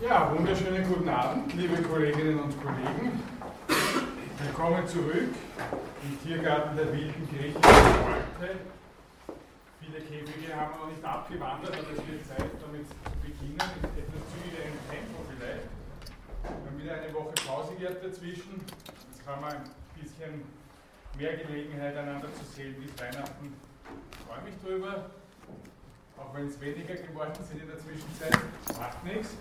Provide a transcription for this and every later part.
Ja, wunderschönen guten Abend, liebe Kolleginnen und Kollegen. Willkommen zurück im Tiergarten der wilden griechischen Orte. Viele Käfige haben noch nicht abgewandert, aber es wird Zeit, damit zu beginnen, mit etwas zügigerem Tempo vielleicht. Wir haben wieder eine Woche Pause gehabt dazwischen. Jetzt haben wir ein bisschen mehr Gelegenheit, einander zu sehen bis Weihnachten. Ich freue mich drüber. Auch wenn es weniger geworden sind in der Zwischenzeit, macht nichts.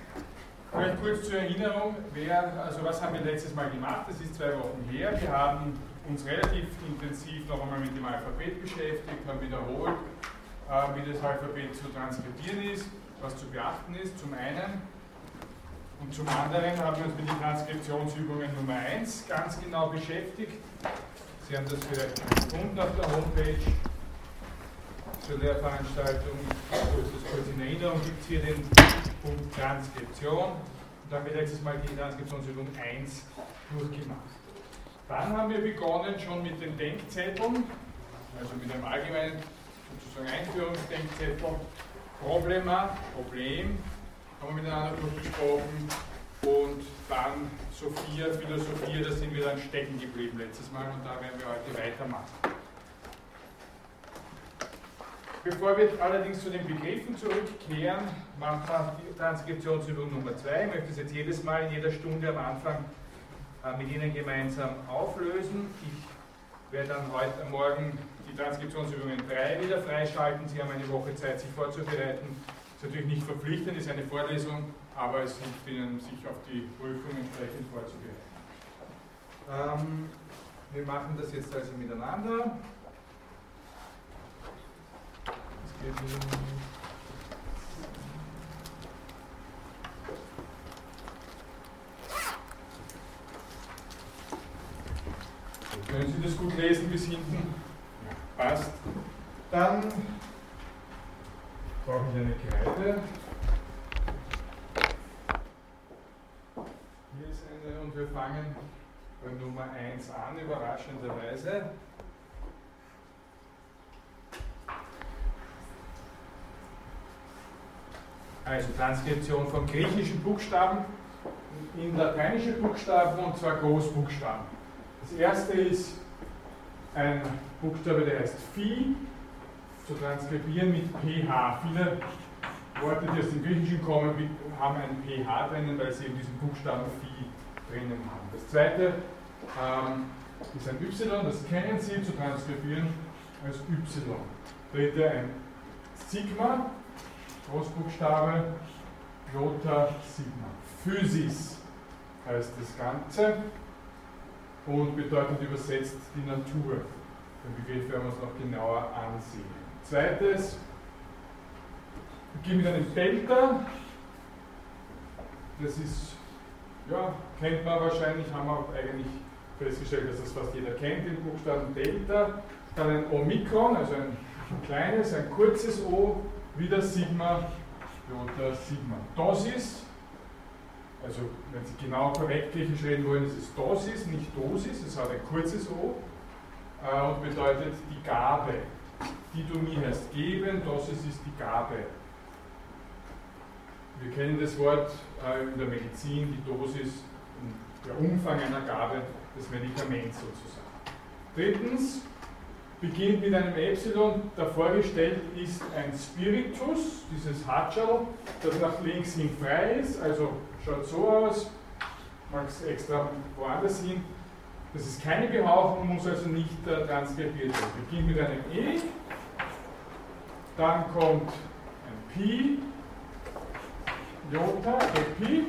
Vielleicht kurz zur Erinnerung, wer, also was haben wir letztes Mal gemacht? Das ist zwei Wochen her. Wir haben uns relativ intensiv noch einmal mit dem Alphabet beschäftigt, haben wiederholt, äh, wie das Alphabet zu transkribieren ist, was zu beachten ist, zum einen. Und zum anderen haben wir uns mit den Transkriptionsübungen Nummer 1 ganz genau beschäftigt. Sie haben das vielleicht gefunden auf der Homepage zur Lehrveranstaltung. Kurz das kurz in Erinnerung gibt es hier den Punkt Transkription. Und da haben wir letztes Mal die Transkriptionsübung 1 durchgemacht. Dann haben wir begonnen schon mit den Denkzetteln, also mit einem allgemeinen sozusagen Einführungsdenkzettel. Problema, Problem, haben wir miteinander durchgesprochen. Und dann Sophia, Philosophie, da sind wir dann stecken geblieben letztes Mal und da werden wir heute weitermachen. Bevor wir allerdings zu den Begriffen zurückkehren, machen wir die Transkriptionsübung Nummer 2. Ich möchte es jetzt jedes Mal in jeder Stunde am Anfang äh, mit Ihnen gemeinsam auflösen. Ich werde dann heute Morgen die Transkriptionsübungen 3 wieder freischalten. Sie haben eine Woche Zeit, sich vorzubereiten. Ist natürlich nicht verpflichtend, ist eine Vorlesung, aber es hilft Ihnen, sich auf die Prüfung entsprechend vorzubereiten. Ähm, wir machen das jetzt also miteinander. Können Sie das gut lesen bis hinten? Passt. Dann brauche ich eine Kreide. Hier ist eine und wir fangen bei Nummer 1 an, überraschenderweise. Also Transkription von griechischen Buchstaben in lateinische Buchstaben und zwar Großbuchstaben. Das erste ist ein Buchstabe, der heißt Phi, zu transkribieren mit PH. Viele Worte, die aus dem Griechischen kommen, haben ein PH drinnen, weil sie eben diesen Buchstaben Phi drinnen haben. Das zweite ähm, ist ein Y, das kennen Sie zu transkribieren als Y. Dritte ein Sigma, Großbuchstabe, Jota Sigma. Physis heißt das Ganze und bedeutet übersetzt die Natur. Den Begriff werden wir uns noch genauer ansehen. Zweites, beginnen mit einem Delta. Das ist, ja, kennt man wahrscheinlich, haben wir eigentlich festgestellt, dass das fast jeder kennt, den Buchstaben Delta. Dann ein Omikron, also ein kleines, ein kurzes O wieder Sigma, Jota Sigma. Dosis, also wenn Sie genau korrekt griechisch reden wollen, ist es Dosis, nicht Dosis, es hat ein kurzes O äh, und bedeutet die Gabe. Didomie heißt geben, Dosis ist die Gabe. Wir kennen das Wort äh, in der Medizin, die Dosis, der Umfang einer Gabe, des Medikaments sozusagen. Drittens, beginnt mit einem Epsilon. Davor gestellt ist ein Spiritus, dieses Hatschel, das nach links hin frei ist, also schaut so aus, mag es extra woanders hin. Das ist keine Behauchung, muss also nicht äh, transkribiert werden. Beginnt mit einem E, dann kommt ein Pi, Jota, Epi,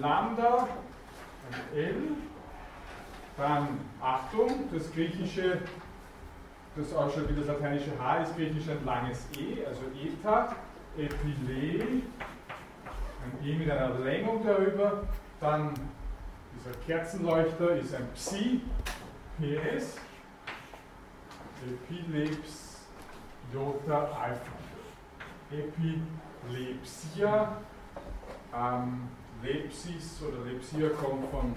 Lambda, ein L, dann Achtung, das griechische, das ausschaut wie das lateinische H, ist griechisch ein langes E, also Eta, Epile, ein E mit einer Längung darüber, dann dieser Kerzenleuchter ist ein Psi, PS, Epileps, Jota, Alpha. Epilepsia, ähm, Lepsis oder Lepsia kommt von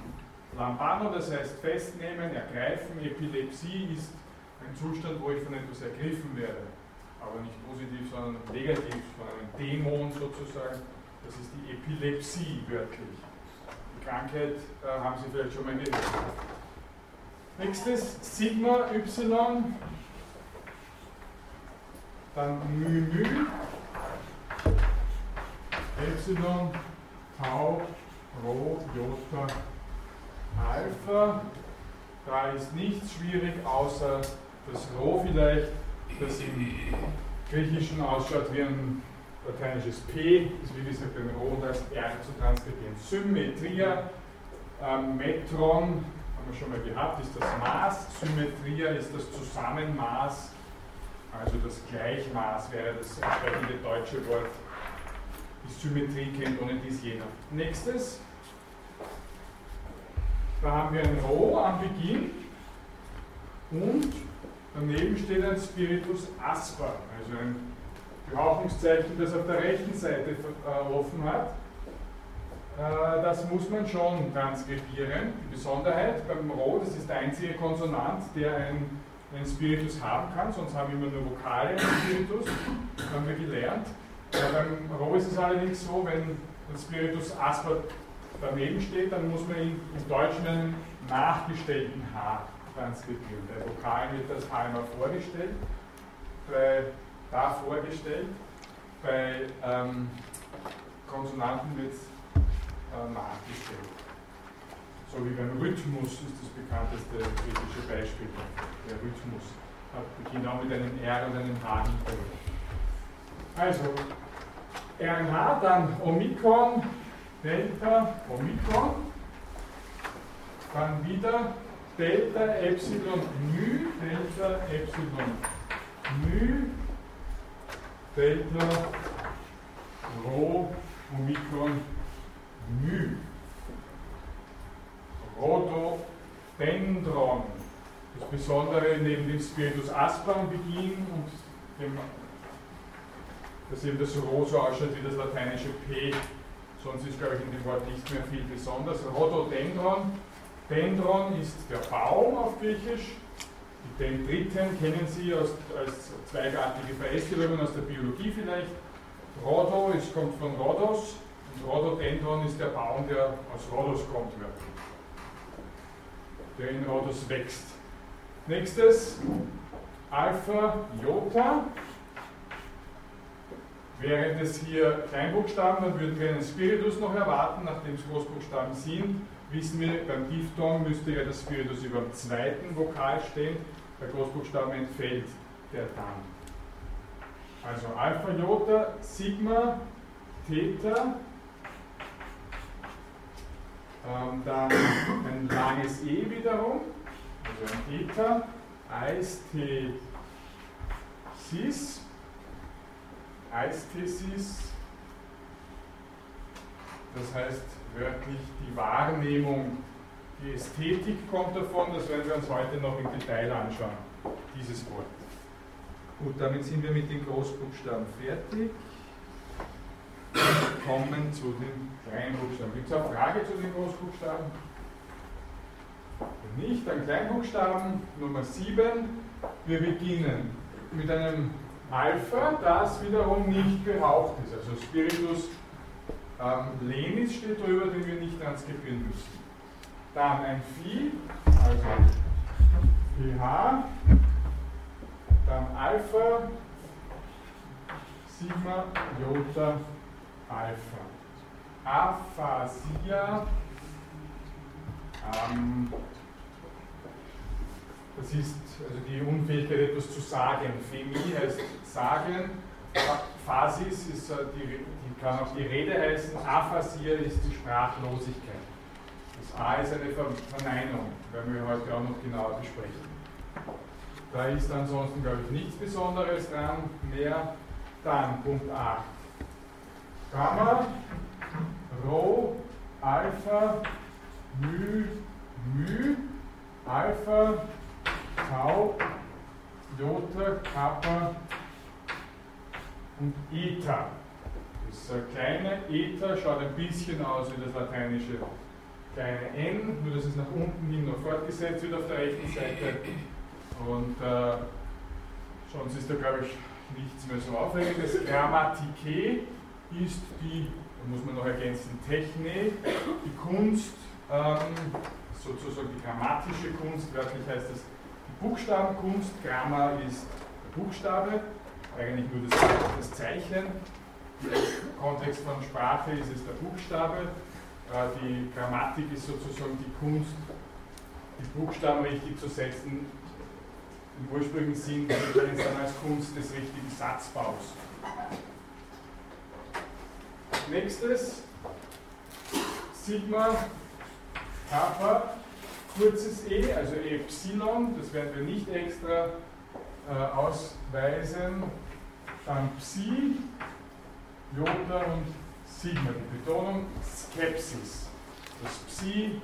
Lambano, das heißt festnehmen, ergreifen. Epilepsie ist ein Zustand, wo ich von etwas ergriffen werde. Aber nicht positiv, sondern negativ, von einem Dämon sozusagen. Das ist die Epilepsie wörtlich. Die Krankheit äh, haben Sie vielleicht schon mal gehört. Nächstes Sigma Y, dann μ, μ, Epsilon, Tau, Rho, Jota, Alpha. Da ist nichts schwierig, außer das Rho vielleicht, das im Griechischen ausschaut wie ein lateinisches P, ist wie gesagt ein Rho und als R zu transkribieren. Symmetria, ähm, Metron, haben wir schon mal gehabt, ist das Maß, Symmetria ist das Zusammenmaß, also das Gleichmaß wäre das entsprechende deutsche Wort. Die Symmetrie kennt ohne dies jeder. Nächstes, da haben wir ein Rho am Beginn und daneben steht ein Spiritus Asper, also ein Behauchungszeichen, das auf der rechten Seite äh, offen hat. Äh, das muss man schon transkribieren. Die Besonderheit beim Rho, das ist der einzige Konsonant, der ein, einen Spiritus haben kann, sonst haben wir immer nur Vokale im Spiritus, haben wir gelernt. Äh, beim Rho ist es allerdings so, wenn ein Spiritus Asper daneben steht, dann muss man ihn im Deutschen einen nachgestellten H transkribieren. Bei Vokalen wird das H immer vorgestellt, bei da vorgestellt, bei ähm, Konsonanten wird es äh, nachgestellt. So wie beim Rhythmus ist das bekannteste griechische Beispiel. Der Rhythmus hat auch mit einem R und einem H hinterher. Also, RNH, dann Omikron, Delta, Omikron, dann wieder Delta, Epsilon, μ, Delta, Epsilon, μ, Delta, Rho, Omikron, μ. Rhododendron. Das Besondere neben dem Spiritus aspra am Beginn und dem, dass eben das Rho so ausschaut wie das lateinische P sonst ist, glaube ich, in dem Wort nicht mehr viel besonders. Rhododendron, Dendron ist der Baum auf Griechisch. Die Dendriten kennen Sie als, als zweigartige Verästelungen aus der Biologie vielleicht. Rhodo ist, kommt von Rhodos und Rhododendron ist der Baum, der aus Rhodos kommt. Der in Rhodos wächst. Nächstes, Alpha Iota. Während es hier Kleinbuchstaben, dann würden wir einen Spiritus noch erwarten, nachdem es Großbuchstaben sind. Wissen wir, beim Diphthong müsste ja das Spiritus über dem zweiten Vokal stehen, bei Großbuchstaben entfällt der dann. Also Alpha, Jota, Sigma, Theta, ähm, dann ein langes E wiederum, also ein Theta, Eis, T, Cis, Eisthesis, das heißt wörtlich die Wahrnehmung, die Ästhetik kommt davon, das werden wir uns heute noch im Detail anschauen, dieses Wort. Gut, damit sind wir mit den Großbuchstaben fertig. Wir kommen zu den Kleinbuchstaben. Gibt es eine Frage zu den Großbuchstaben? Wenn nicht, dann Kleinbuchstaben Nummer 7. Wir beginnen mit einem Alpha, das wiederum nicht gehaucht ist. Also Spiritus ähm, Lenis steht drüber, den wir nicht transkribieren müssen. Dann ein Phi, also pH, dann Alpha, Sigma, Jota, Alpha. Aphasia, ähm, das ist also die Unfähigkeit, etwas zu sagen. Phemie heißt sagen. Phasis ist die, die kann auch die Rede heißen. Aphasia ist die Sprachlosigkeit. Das A ist eine Verneinung, werden wir heute auch noch genauer besprechen. Da ist ansonsten, glaube ich, nichts Besonderes dran mehr. Dann Punkt 8. Gamma, Rho, Alpha, μ, μ, Alpha, Tau, Jota, Kappa und Eta. Das kleine Eta schaut ein bisschen aus wie das lateinische kleine n, nur dass es nach unten hin noch fortgesetzt wird auf der rechten Seite. Und äh, sonst ist da, glaube ich, nichts mehr so aufregendes. Grammatike, ist die, da muss man noch ergänzen, Technik, die Kunst, ähm, sozusagen die grammatische Kunst, wörtlich heißt die Buchstabenkunst, Grammar ist der Buchstabe, eigentlich nur das, das Zeichnen. Im Kontext von Sprache ist es der Buchstabe. Äh, die Grammatik ist sozusagen die Kunst, die Buchstaben richtig zu setzen, im ursprünglichen Sinn wenn es dann als Kunst des richtigen Satzbaus. Nächstes, Sigma, Kappa, kurzes e, also Epsilon, das werden wir nicht extra äh, ausweisen. Dann Psi, Jota und Sigma. Die Betonung Skepsis. Das Psi,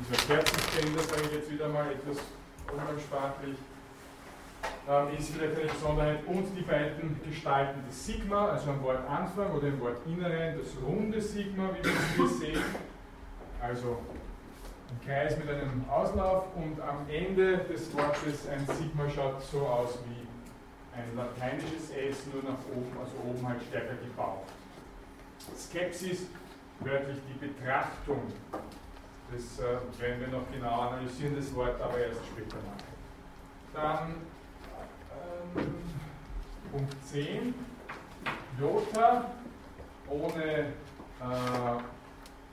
dieser Kerzenständer, sage ich jetzt wieder mal etwas umgangssprachlich, ähm, ist vielleicht eine Besonderheit. Und die beiden Gestalten des Sigma, also am Wortanfang oder im Wortinneren, das runde Sigma, wie wir es hier sehen. Also Kreis mit einem Auslauf und am Ende des Wortes ein Sigma schaut so aus wie ein lateinisches S, nur nach oben, also oben halt stärker gebaut. Skepsis, wörtlich die Betrachtung. Das äh, werden wir noch genauer analysieren, das Wort aber erst später machen. Dann ähm, Punkt 10, Jota ohne äh,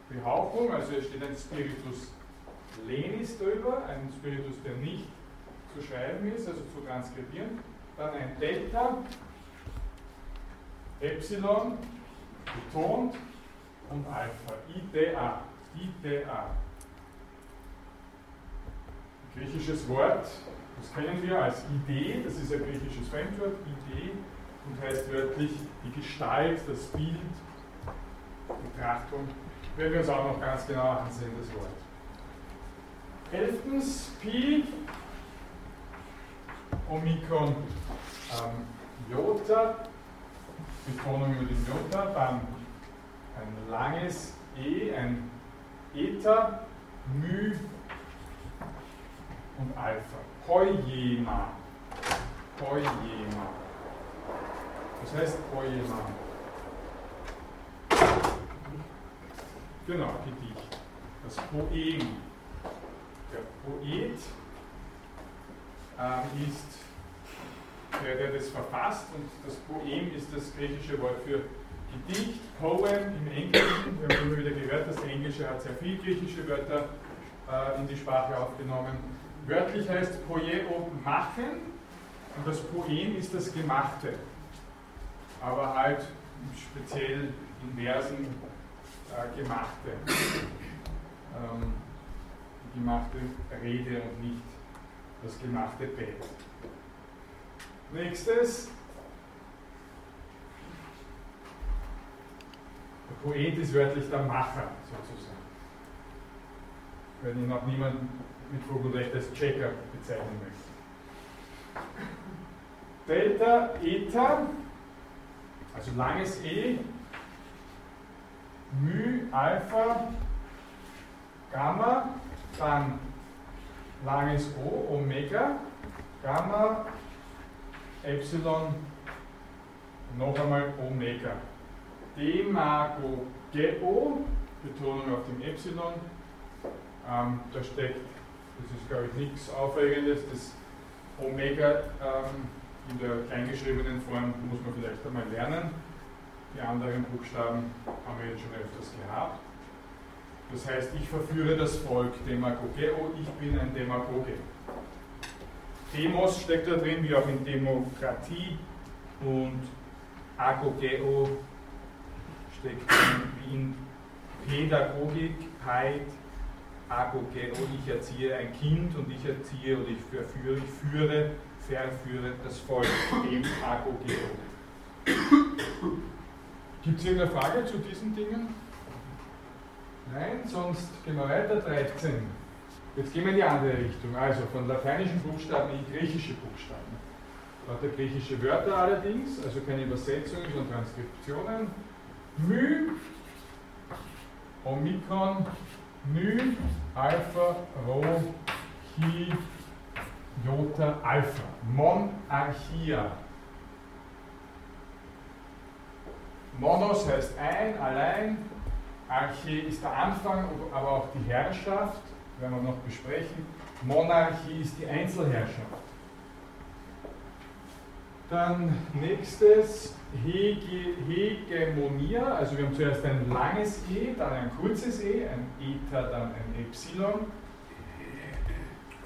Behauchung, also es steht ein Spiritus lenis drüber, ein Spiritus, der nicht zu schreiben ist, also zu transkribieren. Dann ein Delta, Epsilon, betont und Alpha, IDA, IDA. Griechisches Wort, das kennen wir als Idee, das ist ein griechisches Fremdwort, Idee, und heißt wörtlich die Gestalt, das Bild, Betrachtung. Werden wir uns auch noch ganz genau ansehen, das Wort. Elftens, Pi, Omikron, ähm, Jota, Betonung über den Jota, dann ein langes E, ein Eta, Μ und Alpha. Poiema. Poiema. Was heißt Poiema? Genau, Gedicht. Das Poem. Der Poet äh, ist der, der das verfasst und das Poem ist das griechische Wort für Gedicht, Poem im Englischen. Wir haben immer wieder gehört, das Englische hat sehr viele griechische Wörter äh, in die Sprache aufgenommen. Wörtlich heißt Poieo machen und das Poem ist das Gemachte, aber halt speziell in Versen äh, gemachte. Ähm, gemachte Rede und nicht das gemachte Bett. Nächstes. Der Poet ist wörtlich der Macher, sozusagen. Wenn ihn auch niemand mit Vogelrecht als Checker bezeichnen möchte. Delta, Eta, also langes E, μ, Alpha, Gamma, dann langes O, Omega, Gamma, Epsilon, noch einmal Omega. Demago Geo, Betonung auf dem Epsilon, ähm, da steckt, das ist glaube ich nichts Aufregendes, das Omega ähm, in der kleingeschriebenen Form muss man vielleicht einmal lernen. Die anderen Buchstaben haben wir jetzt schon öfters gehabt. Das heißt, ich verführe das Volk, Demagogeo, ich bin ein Demagoge. Demos steckt da drin, wie auch in Demokratie und Agogeo steckt drin, wie in Pädagogik, Heid, Agogeo, ich erziehe ein Kind und ich erziehe oder ich verführe, ich führe, verführe das Volk, dem Agogeo. Gibt es irgendeine Frage zu diesen Dingen? Nein, sonst gehen wir weiter, 13. Jetzt gehen wir in die andere Richtung, also von lateinischen Buchstaben in griechische Buchstaben. Lauter griechische Wörter allerdings, also keine Übersetzungen, sondern Transkriptionen. Μ, Omikron, μ, Alpha, Rho, Chi, Jota, Alpha. Monarchia. Monos heißt ein, allein. Arche ist der Anfang, aber auch die Herrschaft, werden wir noch besprechen. Monarchie ist die Einzelherrschaft. Dann nächstes Hege, Hegemonia, also wir haben zuerst ein langes E, dann ein kurzes E, ein Eta, dann ein Epsilon.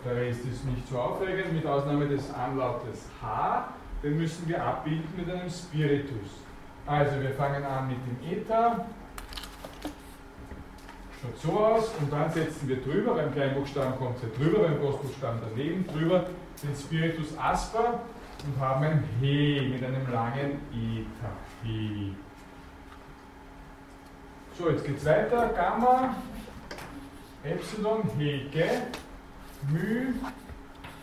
Rest ist nicht so aufregend, mit Ausnahme des Anlautes H, den müssen wir abbilden mit einem Spiritus. Also wir fangen an mit dem Eta, schaut so aus und dann setzen wir drüber, beim Kleinbuchstaben kommt es drüber, beim Großbuchstaben daneben, drüber den Spiritus Asper und haben ein He mit einem langen Eta. He. So, jetzt geht es weiter. Gamma, Epsilon, Hege, Μ,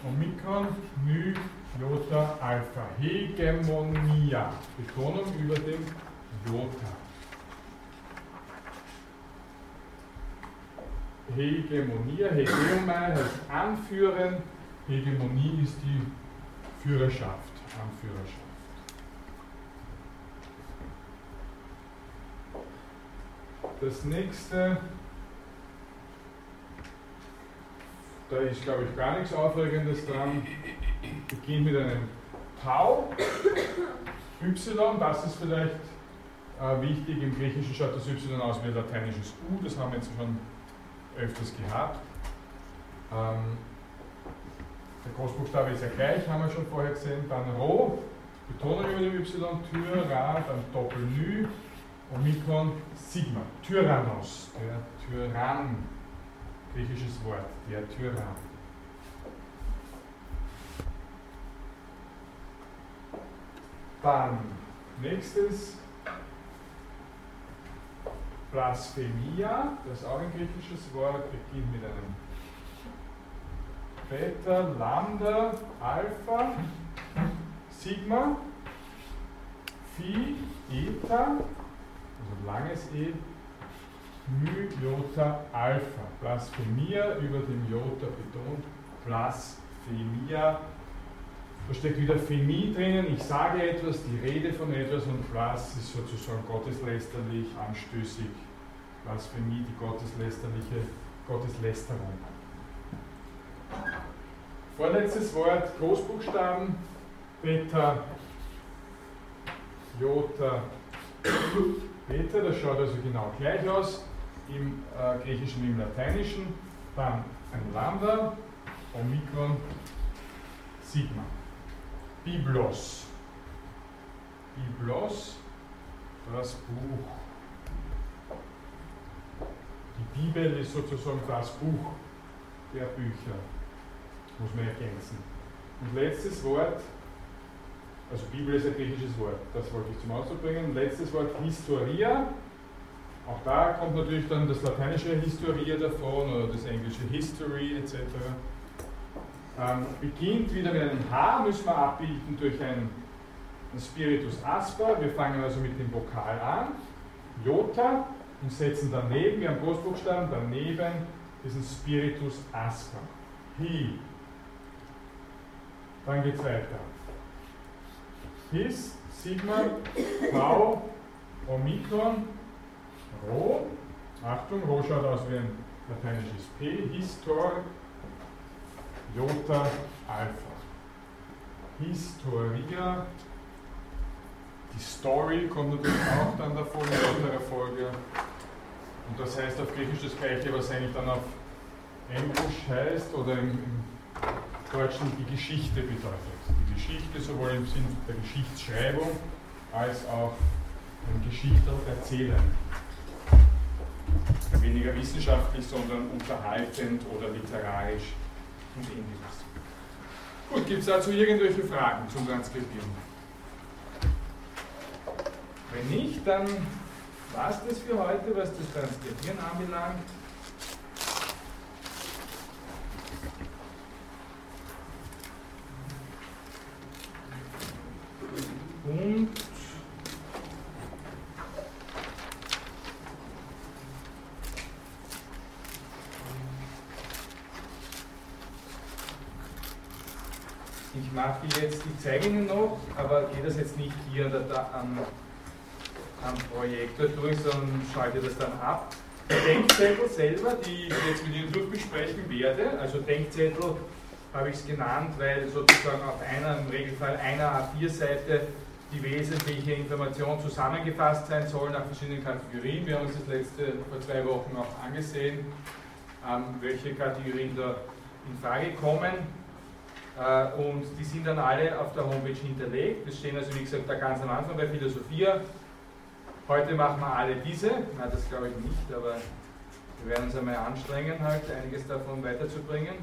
Omikron, Μ, Jota, Alpha. Hegemonia. Betonung über dem Jota. Hegemonia, Hegeomai heißt anführen. Hegemonie ist die Führerschaft, Anführerschaft. Das nächste, da ist glaube ich gar nichts Aufregendes dran, beginnt mit einem Tau, Y, das ist vielleicht äh, wichtig, im Griechischen schaut das Y aus wie ein lateinisches U, das haben wir jetzt schon öfters gehabt. Ähm, der Großbuchstabe ist ja gleich, haben wir schon vorher gesehen. Dann Rho, Betonung über dem Y, Tyra, dann Doppel-Nü, Omikron, Sigma. Tyrannos, der Tyrann, griechisches Wort, der Tyrann. Dann nächstes Blasphemia, das ist auch ein griechisches Wort, beginnt mit einem Beta, Lambda, Alpha, Sigma, Phi, Eta, also langes E, Mu, Jota, Alpha. Blasphemia über dem Jota betont, Blasphemia. Da steckt wieder Phemie drinnen, ich sage etwas, die Rede von etwas und Blas ist sozusagen gotteslästerlich, anstößig. Blasphemie, die gotteslästerliche Gotteslästerung. Vorletztes Wort, Großbuchstaben, Beta, Jota, Beta, das schaut also genau gleich aus, im äh, Griechischen im Lateinischen. Dann ein Lambda, Omikron, Sigma. Biblos. Biblos, das Buch. Die Bibel ist sozusagen das Buch der Bücher muss man ergänzen. Und letztes Wort, also Bibel ist ein griechisches Wort, das wollte ich zum Ausdruck bringen. Letztes Wort Historia. Auch da kommt natürlich dann das lateinische Historia davon oder das englische History etc. Ähm, beginnt wieder mit einem H, müssen wir abbilden durch ein, ein Spiritus Asper. Wir fangen also mit dem Vokal an, Jota, und setzen daneben, wir haben Großbuchstaben, daneben diesen Spiritus Asper. Hi, dann geht es weiter. His, Sigma, V, Omikron, Rho. Achtung, Rho schaut aus wie ein lateinisches P. Histor, Jota, Alpha. Historia. Die Story kommt natürlich auch dann davor in weiterer Folge. Und das heißt auf Griechisch das gleiche, was eigentlich dann auf Englisch heißt oder im, im Deutschen die Geschichte bedeutet. Die Geschichte sowohl im Sinn der Geschichtsschreibung als auch im Geschichte erzählen. Weniger wissenschaftlich, sondern unterhaltend oder literarisch und ähnliches. Gut, gibt es dazu irgendwelche Fragen zum Transkribieren? Wenn nicht, dann war es das für heute, was das Transkribieren anbelangt. Und ich mache jetzt, ich zeige Ihnen noch, aber gehe das jetzt nicht hier an, der, an am Projektor durch, sondern schalte das dann ab. Denkzettel selber, die ich jetzt mit Ihnen durchbesprechen werde, also Denkzettel habe ich es genannt, weil sozusagen auf einer, im Regelfall einer A4-Seite die wesentliche Information zusammengefasst sein soll nach verschiedenen Kategorien. Wir haben uns das letzte vor zwei Wochen auch angesehen, ähm, welche Kategorien da in Frage kommen. Äh, und die sind dann alle auf der Homepage hinterlegt. Das stehen also, wie gesagt, da ganz am Anfang bei Philosophie. Heute machen wir alle diese. Na, das glaube ich nicht, aber wir werden uns einmal anstrengen, halt einiges davon weiterzubringen.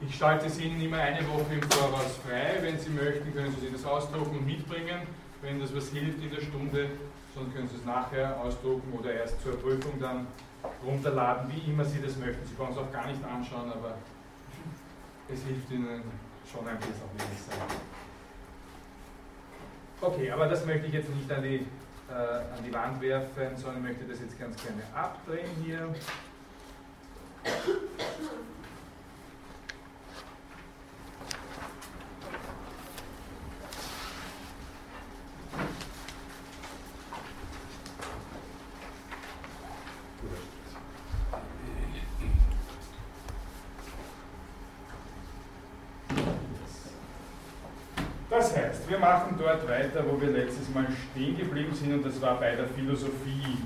Ich schalte es Ihnen immer eine Woche im Voraus frei. Wenn Sie möchten, können Sie sich das ausdrucken und mitbringen. Wenn das was hilft in der Stunde, sonst können Sie es nachher ausdrucken oder erst zur Prüfung dann runterladen, wie immer Sie das möchten. Sie können es auch gar nicht anschauen, aber es hilft Ihnen schon ein bisschen wenigstens. Okay, aber das möchte ich jetzt nicht an die, äh, an die Wand werfen, sondern möchte das jetzt ganz gerne abdrehen hier. Wir machen dort weiter, wo wir letztes Mal stehen geblieben sind, und das war bei der Philosophie.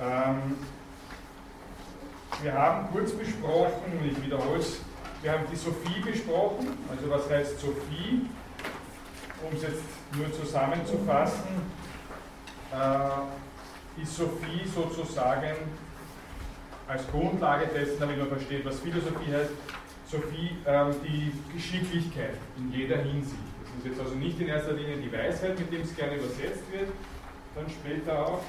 Ähm, wir haben kurz besprochen, und ich wiederhole es, wir haben die Sophie besprochen, also was heißt Sophie? Um es jetzt nur zusammenzufassen, äh, ist Sophie sozusagen als Grundlage dessen, damit man versteht, was Philosophie heißt, Sophie ähm, die Geschicklichkeit in jeder Hinsicht. Das ist jetzt also nicht in erster Linie die Weisheit, mit dem es gerne übersetzt wird, dann später auch,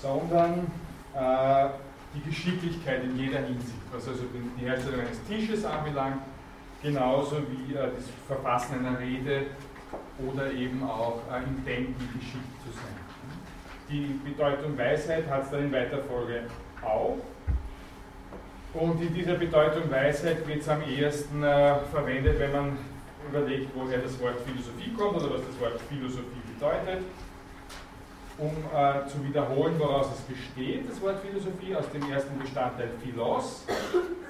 sondern äh, die Geschicklichkeit in jeder Hinsicht, was also die Herstellung eines Tisches anbelangt, genauso wie äh, das Verfassen einer Rede oder eben auch äh, im Denken geschickt zu sein. Die Bedeutung Weisheit hat es dann in weiter Folge auch. Und in dieser Bedeutung Weisheit wird es am ehesten äh, verwendet, wenn man überlegt, woher das Wort Philosophie kommt oder was das Wort Philosophie bedeutet. Um äh, zu wiederholen, woraus es besteht, das Wort Philosophie, aus dem ersten Bestandteil Philos,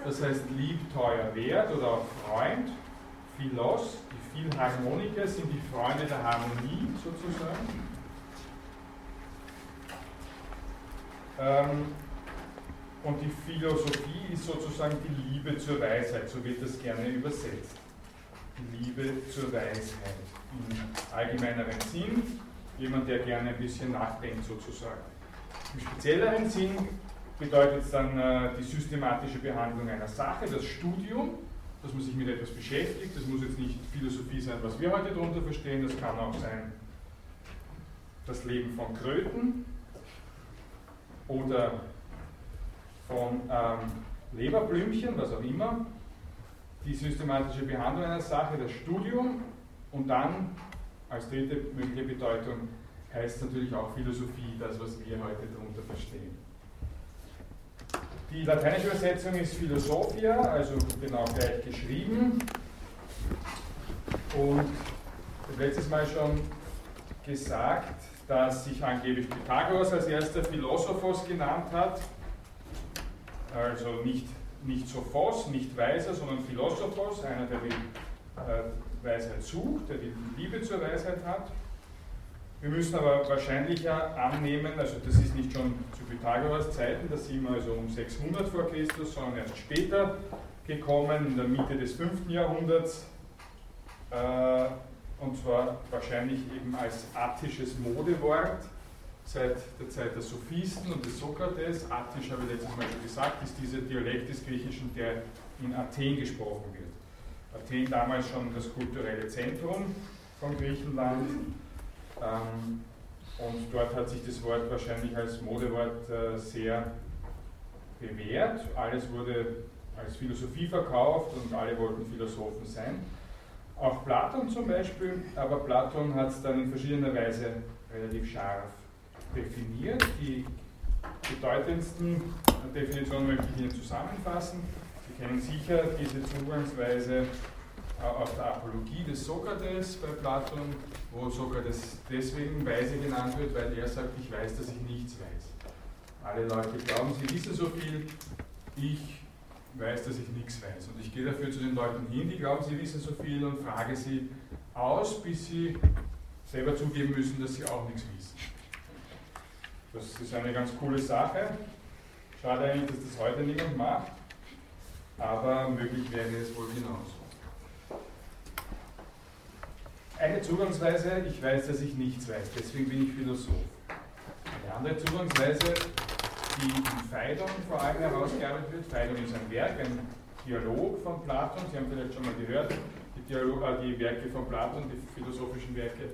das heißt lieb, teuer, wert oder auch Freund. Philos, die Philharmoniker sind die Freunde der Harmonie sozusagen. Ähm, und die Philosophie ist sozusagen die Liebe zur Weisheit, so wird das gerne übersetzt. Die Liebe zur Weisheit im allgemeineren Sinn, jemand, der gerne ein bisschen nachdenkt sozusagen. Im spezielleren Sinn bedeutet es dann äh, die systematische Behandlung einer Sache, das Studium, dass man sich mit etwas beschäftigt. Das muss jetzt nicht Philosophie sein, was wir heute darunter verstehen, das kann auch sein das Leben von Kröten oder von ähm, Leberblümchen, was auch immer, die systematische Behandlung einer Sache, das Studium und dann als dritte mögliche Bedeutung heißt natürlich auch Philosophie, das, was wir heute darunter verstehen. Die lateinische Übersetzung ist Philosophia, also genau gleich geschrieben. Und ich habe letztes Mal schon gesagt, dass sich angeblich Pythagoras als erster Philosophos genannt hat also nicht, nicht Sophos, nicht Weiser, sondern Philosophos, einer, der die äh, Weisheit sucht, der die Liebe zur Weisheit hat. Wir müssen aber wahrscheinlicher annehmen, also das ist nicht schon zu Pythagoras Zeiten, das sind wir also um 600 vor Christus, sondern erst später gekommen, in der Mitte des 5. Jahrhunderts, äh, und zwar wahrscheinlich eben als attisches Modewort seit der Zeit der Sophisten und des Sokrates. Attisch habe ich letztes Mal schon gesagt, ist dieser Dialekt des Griechischen, der in Athen gesprochen wird. Athen damals schon das kulturelle Zentrum von Griechenland. Ähm, und dort hat sich das Wort wahrscheinlich als Modewort äh, sehr bewährt. Alles wurde als Philosophie verkauft und alle wollten Philosophen sein. Auch Platon zum Beispiel, aber Platon hat es dann in verschiedener Weise relativ scharf definiert. Die bedeutendsten Definitionen möchte ich Ihnen zusammenfassen. Sie kennen sicher diese Zugangsweise auf der Apologie des Sokrates bei Platon, wo Sokrates deswegen weise genannt wird, weil er sagt, ich weiß, dass ich nichts weiß. Alle Leute glauben, sie wissen so viel, ich weiß, dass ich nichts weiß. Und ich gehe dafür zu den Leuten hin, die glauben, sie wissen so viel und frage sie aus, bis sie selber zugeben müssen, dass sie auch nichts wissen. Das ist eine ganz coole Sache. Schade eigentlich, dass das heute niemand macht, aber möglich wäre es wohl genauso. Eine Zugangsweise, ich weiß, dass ich nichts weiß, deswegen bin ich Philosoph. Eine andere Zugangsweise, die in Phaidon vor allem herausgearbeitet wird. Phaidon ist ein Werk, ein Dialog von Platon. Sie haben vielleicht schon mal gehört, die, Dialog, äh, die Werke von Platon, die philosophischen Werke,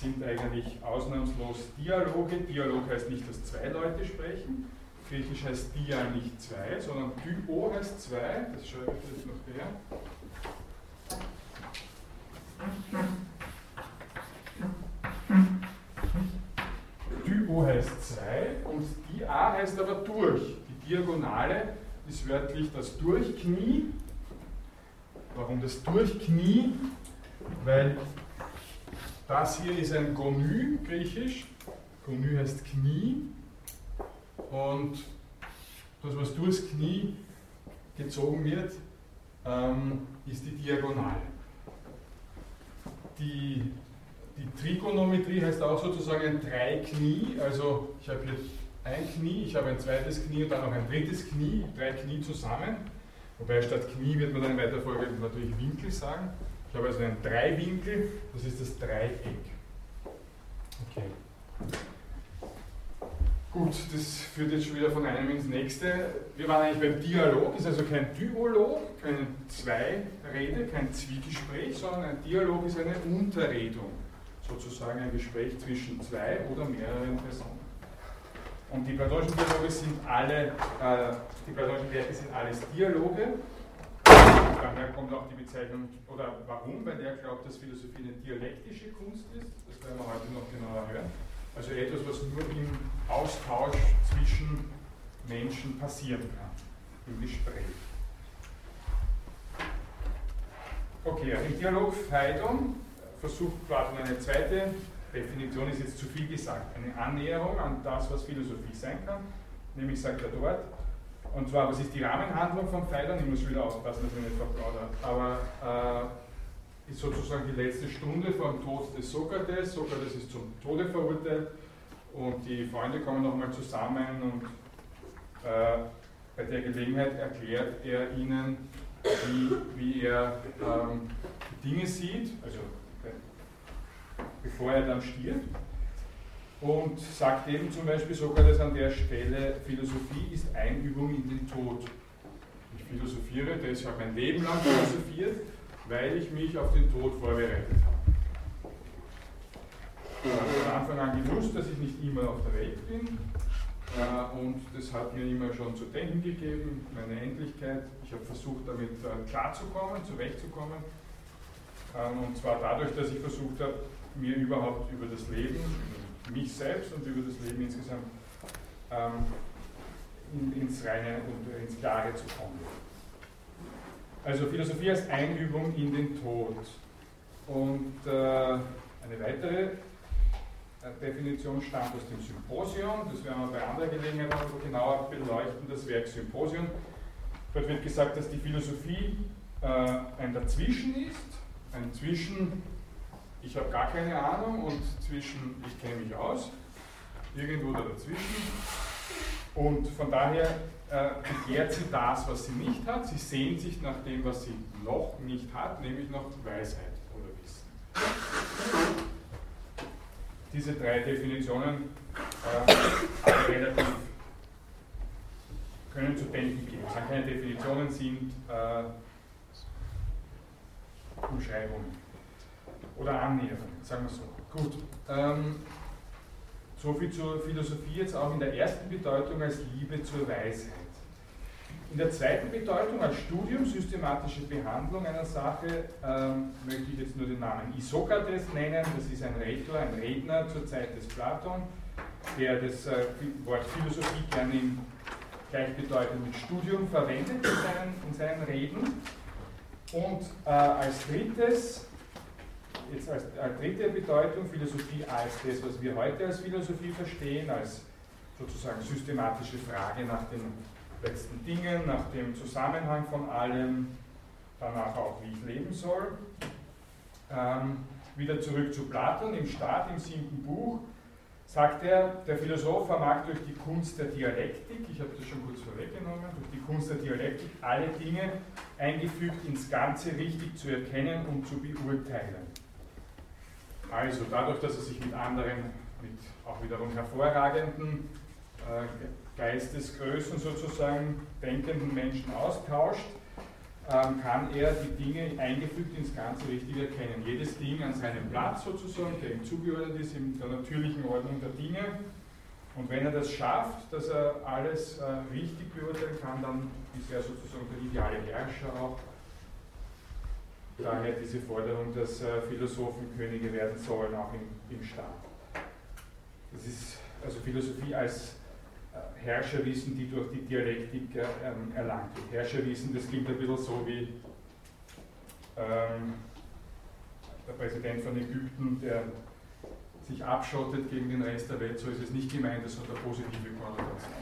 sind eigentlich ausnahmslos Dialoge. Dialog heißt nicht, dass zwei Leute sprechen. Griechisch heißt dia nicht zwei, sondern Dyo heißt zwei. Das schreibe ich jetzt noch her. Dyo heißt zwei und die A heißt aber durch. Die Diagonale ist wörtlich das Durchknie. Warum das Durchknie? Weil das hier ist ein Gonü, griechisch. Gonü heißt Knie. Und das, was durchs Knie gezogen wird, ähm, ist die Diagonale. Die die Trigonometrie heißt auch sozusagen ein Dreiknie, also ich habe hier ein Knie, ich habe ein zweites Knie und dann noch ein drittes Knie, drei Knie zusammen. Wobei statt Knie wird man dann in weiter Folge natürlich Winkel sagen. Ich habe also einen Dreiwinkel, das ist das Dreieck. Okay. Gut, das führt jetzt schon wieder von einem ins nächste. Wir waren eigentlich beim Dialog, ist also kein Dialog, keine Zweirede, kein Zwiegespräch, sondern ein Dialog ist eine Unterredung sozusagen ein Gespräch zwischen zwei oder mehreren Personen. Und die platonischen Dialoge sind alle, äh, die platonischen Werke sind alles Dialoge. Daher kommt auch die Bezeichnung, oder warum? Weil er glaubt, dass Philosophie eine dialektische Kunst ist. Das werden wir heute noch genauer hören. Also etwas, was nur im Austausch zwischen Menschen passieren kann, im Gespräch. Okay, im Dialog Phaidon versucht Platon eine zweite Definition, ist jetzt zu viel gesagt, eine Annäherung an das, was Philosophie sein kann. Nämlich sagt er dort, und zwar, was ist die Rahmenhandlung von Pfeilern? Ich muss wieder aufpassen, dass ich nicht verplaudere. Aber äh, ist sozusagen die letzte Stunde vom Tod des Sokrates. Sokrates ist zum Tode verurteilt und die Freunde kommen nochmal zusammen und äh, bei der Gelegenheit erklärt er ihnen, wie, wie er ähm, Dinge sieht, also bevor er dann stirbt. Und sagt eben zum Beispiel Sokrates an der Stelle, Philosophie ist Einübung in den Tod. Ich philosophiere, deshalb mein Leben lang philosophiert, weil ich mich auf den Tod vorbereitet habe. Ich habe von Anfang an gewusst, dass ich nicht immer auf der Welt bin. Äh, und das hat mir immer schon zu denken gegeben, meine Endlichkeit. Ich habe versucht, damit äh, klarzukommen, zurechtzukommen. Ähm, und zwar dadurch, dass ich versucht habe, mir überhaupt über das Leben, mich selbst und über das Leben insgesamt ähm, in, ins Reine und ins Klare zu kommen. Also Philosophie als Einübung in den Tod. Und äh, eine weitere äh, Definition stammt aus dem Symposion, das werden wir bei anderer Gelegenheit noch genauer beleuchten, das Werk Symposion. Dort wird gesagt, dass die Philosophie äh, ein Dazwischen ist, ein Zwischen ich habe gar keine Ahnung und zwischen ich kenne mich aus, irgendwo da dazwischen. Und von daher äh, begehrt sie das, was sie nicht hat. Sie sehnt sich nach dem, was sie noch nicht hat, nämlich nach Weisheit oder Wissen. Diese drei Definitionen äh, relativ können zu denken geben. Es sind keine Definitionen, sind äh, Umschreibungen oder annähern, sagen wir so. Gut. Ähm, Soviel zur Philosophie jetzt auch in der ersten Bedeutung als Liebe zur Weisheit. In der zweiten Bedeutung als Studium, systematische Behandlung einer Sache, ähm, möchte ich jetzt nur den Namen Isokrates nennen. Das ist ein Redler, ein Redner zur Zeit des Platon, der das äh, Wort Philosophie gerne gleichbedeutend mit Studium verwendet in seinen, in seinen Reden. Und äh, als drittes, jetzt als, als dritte Bedeutung Philosophie als das, was wir heute als Philosophie verstehen, als sozusagen systematische Frage nach den letzten Dingen, nach dem Zusammenhang von allem, danach auch, wie ich leben soll. Ähm, wieder zurück zu Platon im Staat, im siebten Buch, sagt er, der Philosoph vermag durch die Kunst der Dialektik, ich habe das schon kurz vorweggenommen, durch die Kunst der Dialektik alle Dinge eingefügt ins Ganze richtig zu erkennen und zu beurteilen. Also dadurch, dass er sich mit anderen, mit auch wiederum hervorragenden äh, Geistesgrößen sozusagen, denkenden Menschen austauscht, ähm, kann er die Dinge eingefügt ins Ganze richtig erkennen. Jedes Ding an seinem Platz sozusagen, der ihm zugeordnet ist, in der natürlichen Ordnung der Dinge. Und wenn er das schafft, dass er alles äh, richtig beurteilen kann, dann ist er sozusagen der ideale Herrscher auch. Daher diese Forderung, dass äh, Philosophen Könige werden sollen, auch im, im Staat. Das ist also Philosophie als Herrscherwissen, die durch die Dialektik ähm, erlangt wird. Herrscherwissen, das klingt ein bisschen so wie ähm, der Präsident von Ägypten, der sich abschottet gegen den Rest der Welt, so ist es nicht gemeint, das hat eine positive Konnotation.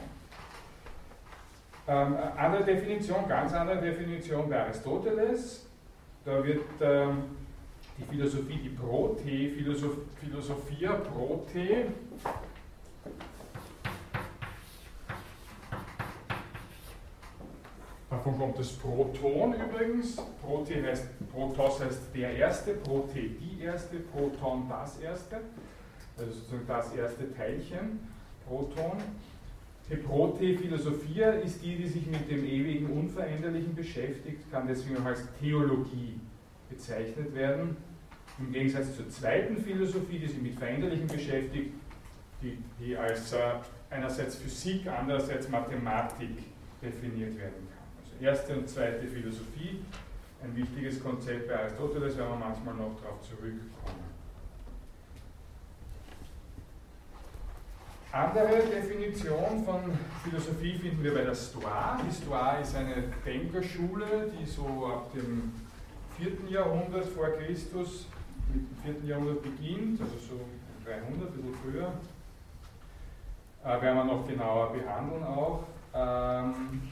Ähm, andere Definition, ganz andere Definition bei Aristoteles, da wird ähm, die Philosophie, die Prote, Philosoph Philosophia Prote, Davon kommt das Proton übrigens. Prote heißt, Protos heißt der erste, Prote die erste, Proton das erste. Also sozusagen das erste Teilchen, Proton. Die Prote-Philosophia ist die, die sich mit dem ewigen Unveränderlichen beschäftigt, kann deswegen auch als Theologie bezeichnet werden. Im Gegensatz zur zweiten Philosophie, die sich mit Veränderlichen beschäftigt, die, die als äh, einerseits Physik, andererseits Mathematik definiert werden kann erste und zweite Philosophie, ein wichtiges Konzept bei Aristoteles, werden wir manchmal noch darauf zurückkommen. Andere Definition von Philosophie finden wir bei der Stoa. Die Stoa ist eine Denkerschule, die so ab dem 4. Jahrhundert vor Christus, mit dem 4. Jahrhundert beginnt, also so 300, ein bisschen früher. Äh, werden wir noch genauer behandeln auch. Ähm,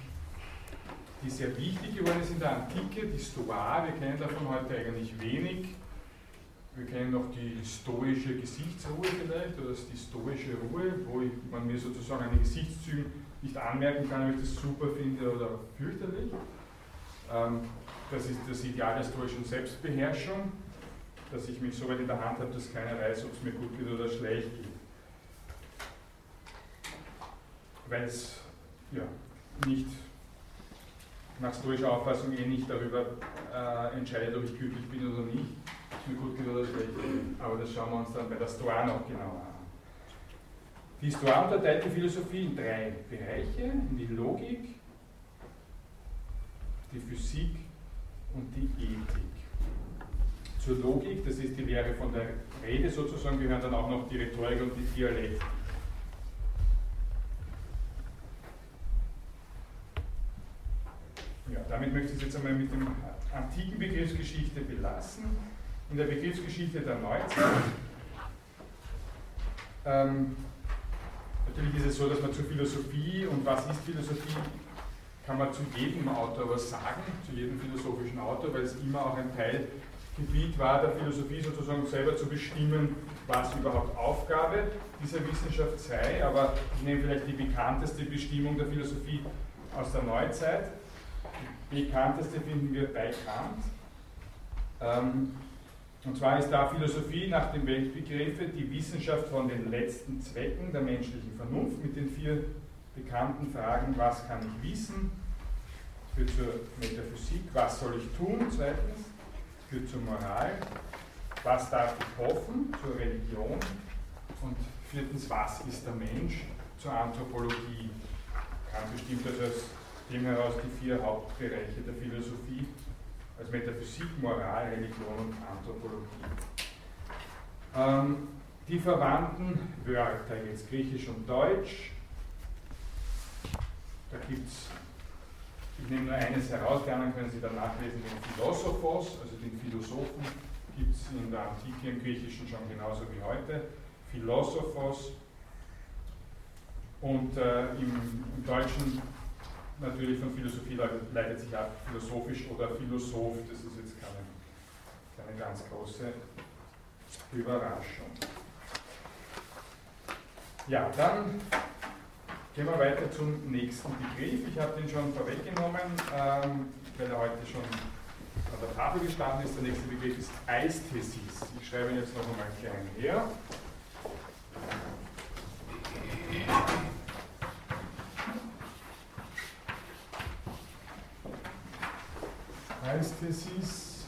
die sehr wichtig geworden ist in der Antike, die Stoa, wir kennen davon heute eigentlich wenig. Wir kennen noch die stoische Gesichtsruhe vielleicht, oder die stoische Ruhe, wo man mir sozusagen an den Gesichtszügen nicht anmerken kann, ob ich das super finde oder fürchterlich. Ähm, das ist das Ideal der stoischen Selbstbeherrschung, dass ich mich so weit in der Hand habe, dass keiner weiß, ob es mir gut geht oder schlecht geht. Weil es ja, nicht nach stoischer Auffassung eh nicht darüber äh, entscheidet, ob ich glücklich bin oder nicht, es mir gut geht. Aber das schauen wir uns dann bei der Stoa noch genauer an. Die Stoa unterteilt die Philosophie in drei Bereiche, in die Logik, die Physik und die Ethik. Zur Logik, das ist die Lehre von der Rede sozusagen, gehören dann auch noch die Rhetorik und die Dialektik. Ja, damit möchte ich es jetzt einmal mit dem antiken Begriffsgeschichte belassen. In der Begriffsgeschichte der Neuzeit. Ähm, natürlich ist es so, dass man zur Philosophie und was ist Philosophie, kann man zu jedem Autor was sagen, zu jedem philosophischen Autor, weil es immer auch ein Teilgebiet war der Philosophie, sozusagen selber zu bestimmen, was überhaupt Aufgabe dieser Wissenschaft sei. Aber ich nehme vielleicht die bekannteste Bestimmung der Philosophie aus der Neuzeit bekannteste finden wir bei Kant. Ähm, und zwar ist da Philosophie nach dem Weltbegriffe die Wissenschaft von den letzten Zwecken der menschlichen Vernunft mit den vier bekannten Fragen, was kann ich wissen, führt zur Metaphysik, was soll ich tun, zweitens, führt zur Moral, was darf ich hoffen, zur Religion. Und viertens, was ist der Mensch, zur Anthropologie. Kant bestimmt das als dem heraus die vier Hauptbereiche der Philosophie, als Metaphysik, Moral, Religion und Anthropologie. Ähm, die verwandten Wörter, jetzt Griechisch und Deutsch, da gibt es Ich nehme nur eines heraus, die anderen können Sie dann nachlesen, den Philosophos, also den Philosophen, gibt es in der Antike im Griechischen schon genauso wie heute. Philosophos. Und äh, im, im, Deutschen natürlich von Philosophie leitet sich ab philosophisch oder Philosoph, das ist jetzt keine, keine ganz große Überraschung. Ja, dann gehen wir weiter zum nächsten Begriff. Ich habe den schon vorweggenommen, ähm, weil er heute schon an der Tafel gestanden ist. Der nächste Begriff ist Eisthesis. Ich schreibe ihn jetzt noch einmal klein her. Eisthesis.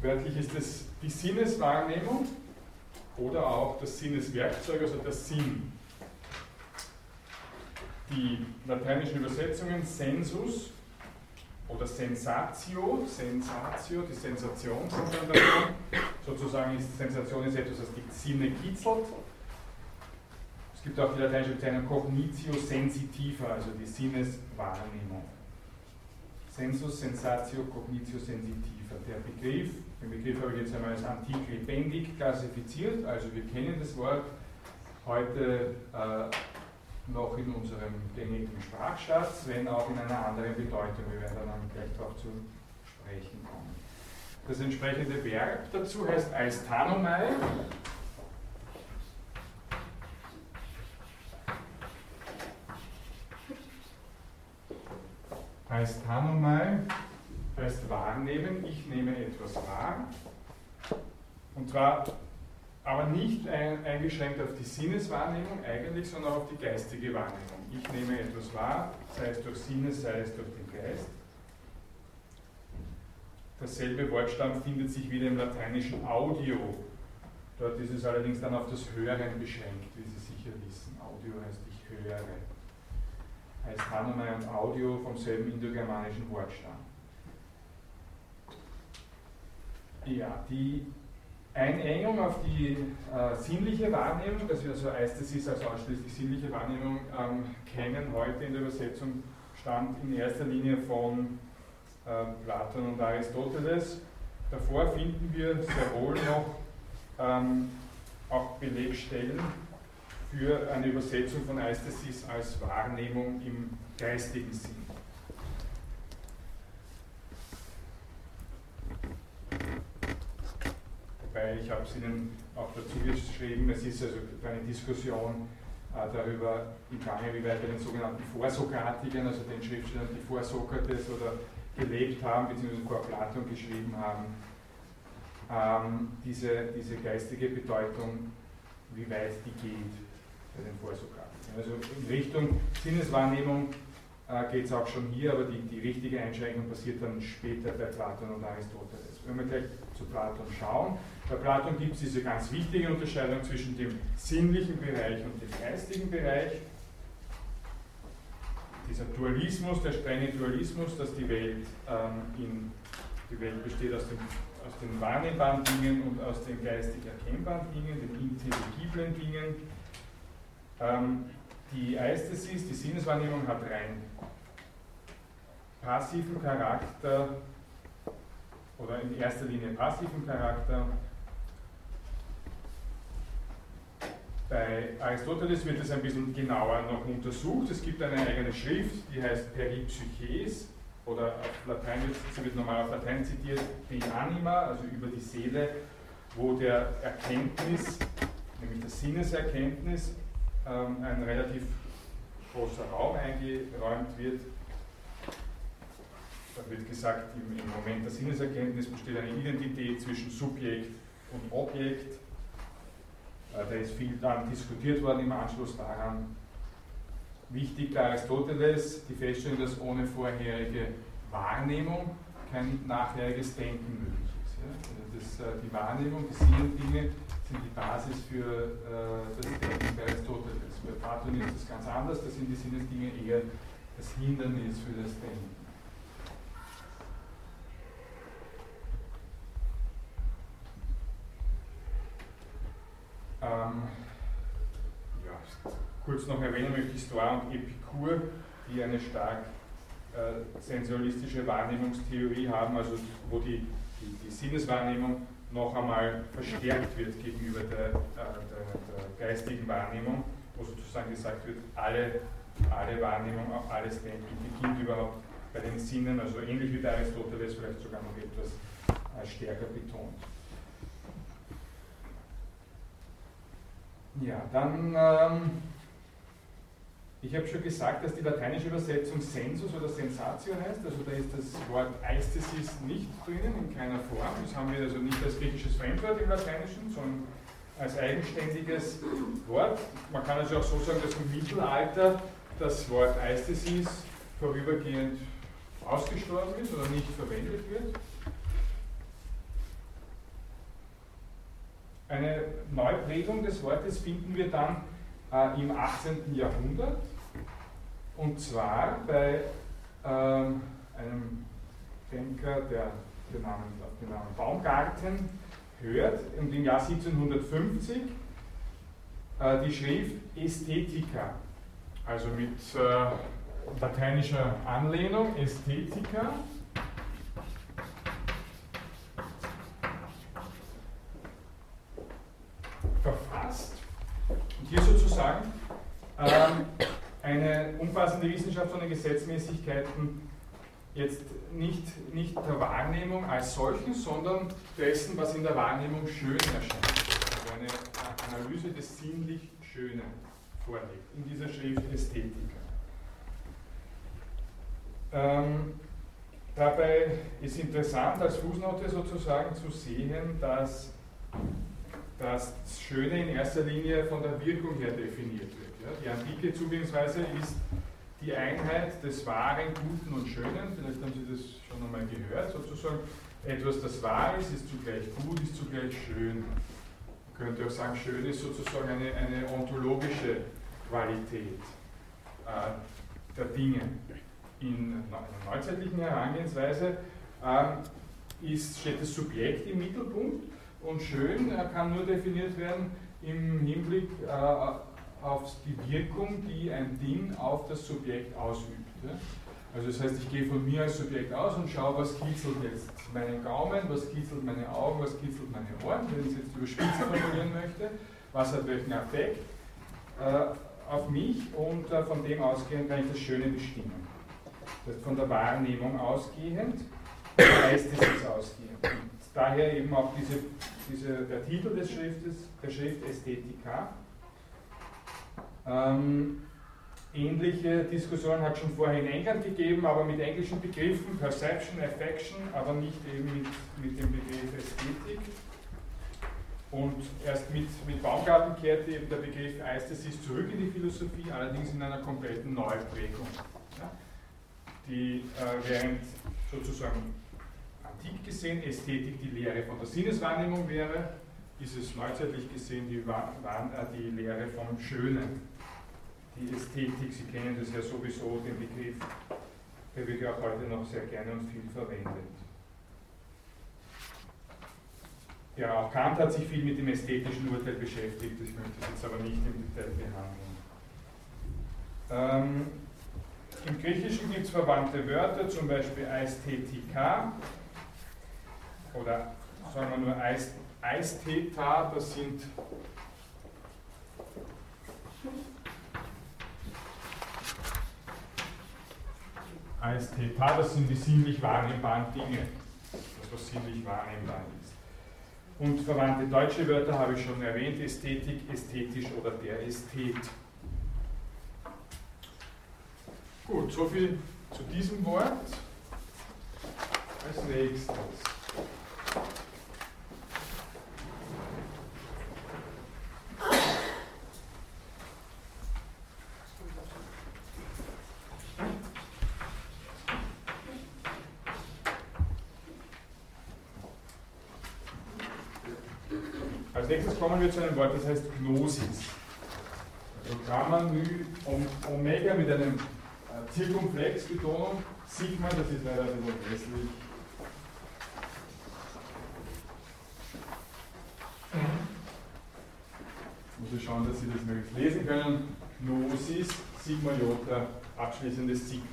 Wörtlich ist es die Sinneswahrnehmung oder auch das Sinneswerkzeug, also der Sinn. Die lateinischen Übersetzungen Sensus oder Sensatio, Sensatio, die Sensation. Sozusagen ist Sensation ist etwas, das die Sinne kitzelt. Es gibt auch die lateinische Bezeichnung Cognitio sensitiva, also die Sinneswahrnehmung. Sensus, Sensatio, Cognitio sensitiva. Der Begriff, den Begriff habe ich jetzt einmal als antik lebendig klassifiziert, also wir kennen das Wort heute äh, noch in unserem gängigen Sprachschatz, wenn auch in einer anderen Bedeutung. Wir werden dann gleich darauf zu sprechen kommen. Das entsprechende Verb dazu heißt Eistanomai. Heißt Hanomai, heißt wahrnehmen, ich nehme etwas wahr. Und zwar aber nicht ein, eingeschränkt auf die Sinneswahrnehmung eigentlich, sondern auf die geistige Wahrnehmung. Ich nehme etwas wahr, sei es durch Sinne, sei es durch den Geist. Dasselbe Wortstamm findet sich wieder im lateinischen Audio. Dort ist es allerdings dann auf das Hören beschränkt, wie Sie sicher wissen. Audio heißt ich höre. Heißt Hanomai und Audio vom selben indogermanischen Wortstamm. Ja, die Einengung auf die äh, sinnliche Wahrnehmung, dass wir also Eisthesis als ausschließlich sinnliche Wahrnehmung ähm, kennen, heute in der Übersetzung stammt in erster Linie von äh, Platon und Aristoteles. Davor finden wir sehr wohl noch ähm, auch Belegstellen für eine Übersetzung von Eisthesis als Wahrnehmung im geistigen Sinn. Wobei ich habe es Ihnen auch dazu geschrieben, es ist also eine Diskussion äh, darüber im Gange, wie weit bei den sogenannten Vorsokratikern, also den Schriftstellern, die vor Sokrates oder gelebt haben, beziehungsweise vor Platon geschrieben haben, ähm, diese, diese geistige Bedeutung, wie weit die geht bei den Vorsokratikern. Also in Richtung Sinneswahrnehmung äh, geht es auch schon hier, aber die, die richtige Einschränkung passiert dann später bei Platon und Aristoteles. Wenn wir gleich zu Platon schauen, bei Platon gibt es diese ganz wichtige Unterscheidung zwischen dem sinnlichen Bereich und dem geistigen Bereich. Dieser Dualismus, der strenge Dualismus, dass die Welt, ähm, in, die Welt besteht aus, dem, aus den wahrnehmbaren Dingen und aus den geistig erkennbaren Dingen, den intelligiblen Dingen. Ähm, die Eisthesis, die Sinneswahrnehmung hat rein passiven Charakter oder in erster Linie passiven Charakter. Bei Aristoteles wird es ein bisschen genauer noch untersucht. Es gibt eine eigene Schrift, die heißt Peripsyches oder auf Latein wird, sie wird normal auf Latein zitiert, de anima, also über die Seele, wo der Erkenntnis, nämlich der Sinneserkenntnis, ähm, ein relativ großer Raum eingeräumt wird. Da wird gesagt, im, Moment der Sinneserkenntnis besteht eine Identität zwischen Subjekt und Objekt äh, da ist viel dann diskutiert worden im Anschluss daran. Wichtig bei Aristoteles die Feststellung, dass ohne vorherige Wahrnehmung kein nachheriges Denken möglich ist. Ja? Also das, äh, die Wahrnehmung, die Sinnendinge sind die Basis für äh, das Denken bei Aristoteles. Bei Platon ist das ganz anders, da sind die Sinnesdinge eher das Hindernis für das Denken. Ähm, ja, kurz noch erwähnen möchte ich Stoa und Epikur, die eine stark äh, sensualistische Wahrnehmungstheorie haben, also wo die, die, die, Sinneswahrnehmung noch einmal verstärkt wird gegenüber der, äh, der, der, geistigen Wahrnehmung, wo sozusagen gesagt wird, alle, alle Wahrnehmung, auch alles Denken beginnt überhaupt bei den Sinnen, also ähnlich wie bei Aristoteles, vielleicht sogar noch etwas äh, stärker betont. Ja, dann, ähm, ich habe schon gesagt, dass die lateinische Übersetzung sensus oder sensatio heißt, also da ist das Wort Eistesis nicht drinnen, in keiner Form. Das haben wir also nicht als griechisches Fremdwort im Lateinischen, sondern als eigenständiges Wort. Man kann also auch so sagen, dass im Mittelalter das Wort Eistesis vorübergehend ausgestorben ist oder nicht verwendet wird. Eine Neuprägung des Wortes finden wir dann äh, im 18. Jahrhundert und zwar bei ähm, einem Denker, der den Namen, den Namen Baumgarten hört und im Jahr 1750 äh, die Schrift Ästhetica, also mit äh, lateinischer Anlehnung, Ästhetica, verfasst. Und hier sozusagen ähm, eine umfassende Wissenschaft von den Gesetzmäßigkeiten jetzt nicht, nicht der Wahrnehmung als solchen, sondern dessen, was in der Wahrnehmung schön erscheint. Also eine Analyse des sinnlich Schönen vorlegt, in dieser Schrift Ästhetika. Ähm, dabei ist interessant als Fußnote sozusagen zu sehen, dass das Schöne in erster Linie von der Wirkung her definiert wird. Ja? Die antike Zugehensweise ist die Einheit des Wahren, Guten und Schönen. Vielleicht haben Sie das schon einmal gehört, sozusagen. Etwas, das wahr ist, ist zugleich gut, ist zugleich schön. Man könnte auch sagen, schön ist sozusagen eine, eine ontologische Qualität äh, der Dinge. In einer neuzeitlichen Herangehensweise äh, ist, steht das Subjekt im Mittelpunkt und schön kann nur definiert werden im Hinblick äh, auf die Wirkung, die ein Ding auf das Subjekt ausübt. Also das heißt, ich gehe von mir als Subjekt aus und schaue, was kitzelt jetzt meinen Gaumen, was kitzelt meine Augen, was kitzelt meine Ohren, wenn ich es jetzt überspitzt formulieren möchte, was hat welchen Effekt äh, auf mich und äh, von dem ausgehend kann ich das Schöne bestimmen. Das heißt, von der Wahrnehmung ausgehend, heißt es jetzt ausgehend. Und daher eben auch diese, diese, der Titel des Schriftes, der Schrift Ästhetika. Ähm, ähnliche Diskussionen hat es schon vorher in England gegeben, aber mit englischen Begriffen, Perception, Affection, aber nicht eben mit, mit dem Begriff Ästhetik. Und erst mit, mit Baumgarten kehrte eben der Begriff Eistesis zurück in die Philosophie, allerdings in einer kompletten Neuprägung. Ja, die äh, während sozusagen antik gesehen Ästhetik die Lehre von der Sinneswahrnehmung wäre, ist es neuzeitlich gesehen die, äh, die Lehre vom Schönen. Die Ästhetik, Sie kennen das ja sowieso, den Begriff, der wird ja auch heute noch sehr gerne und viel verwendet. Ja, auch Kant hat sich viel mit dem ästhetischen Urteil beschäftigt, ich möchte das jetzt aber nicht im Detail behandeln. Ähm, Im Griechischen gibt es verwandte Wörter, zum Beispiel Ästhetika, oder sagen wir nur Eis, Eistheta, das sind Eistheta, das sind die sinnlich wahrnehmbaren Dinge, das was sinnlich wahrnehmbar ist. Und verwandte deutsche Wörter habe ich schon erwähnt, Ästhetik, ästhetisch oder der Ästhet. Gut, soviel zu diesem Wort. Als nächstes. Kommen wir zu einem Wort, das heißt Gnosis. Also Gamma, Mu, Omega mit einem äh, Zirkumflex-Betonung. Sigma, das ist leider ein bisschen hässlich. Ich muss bitte schauen, dass Sie das möglichst lesen können. Gnosis, Sigma Jota, abschließendes Sigma.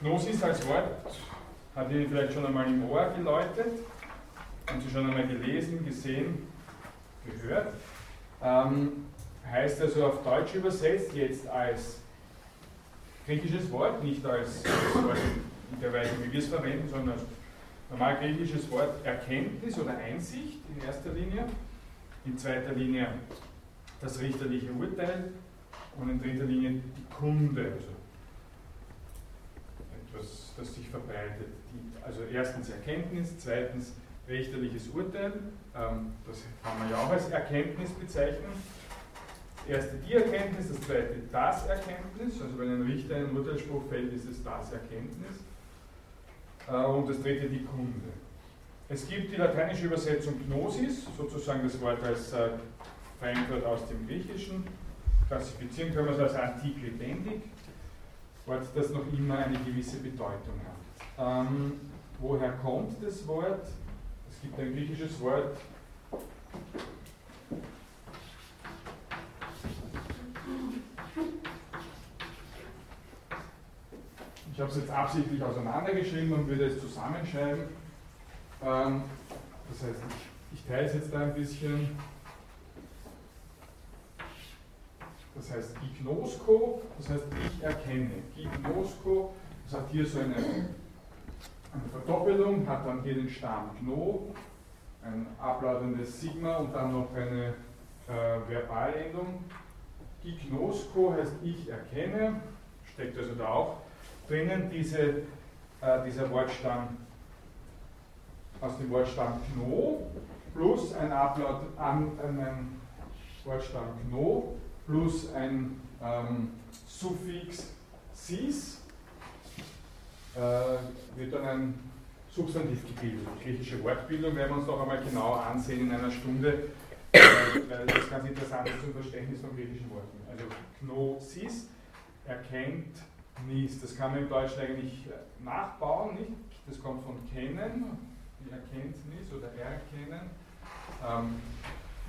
Gnosis als Wort hat Ihnen vielleicht schon einmal im Ohr geläutet, haben Sie schon einmal gelesen, gesehen, gehört. Ähm, heißt also auf Deutsch übersetzt jetzt als griechisches Wort, nicht als, als Wort in der Weise, wie wir es verwenden, sondern als normal griechisches Wort Erkenntnis oder Einsicht in erster Linie, in zweiter Linie das richterliche Urteil und in dritter Linie die Kunde, also etwas, das sich verbreitet. Also erstens Erkenntnis, zweitens richterliches Urteil, ähm, das kann man ja auch als Erkenntnis bezeichnen. Das erste die Erkenntnis, das zweite das Erkenntnis, also wenn ein Richter einen Urteilsspruch fällt, ist es das Erkenntnis. Äh, und das dritte die Kunde. Es gibt die lateinische Übersetzung Gnosis, sozusagen das Wort als äh, Fremdwort aus dem Griechischen. Klassifizieren können wir es als antik lebendig, Wort, das noch immer eine gewisse Bedeutung hat. Ähm, woher kommt das Wort? Es gibt ein griechisches Wort, Ich habe es jetzt absichtlich auseinandergeschrieben und würde es zusammenschreiben. Ähm, das heißt, ich, ich teile es jetzt da ein bisschen. Das heißt Gignosko, das heißt ich erkenne. Gignosko, das hat hier so eine, eine Verdoppelung, hat dann hier den Stamm Gno, ein ablautendes Sigma und dann noch eine äh, Verbalendung. Gignosko heißt ich erkenne, steckt also da auch drinnen diese, äh, dieser Wortstamm aus dem Wortstamm Kno plus ein Ablaut an einen Wortstamm Kno plus ein ähm, Suffix sis wird dann ein Substantiv gebildet. Die griechische Wortbildung werden wir uns noch einmal genauer ansehen in einer Stunde, äh, weil das ganz interessant ist zum Verständnis von griechischen Worten. Also Gnosis erkennt Nis. Das kann man im Deutschen eigentlich nachbauen, nicht? Das kommt von kennen, die Erkenntnis oder erkennen. Ähm,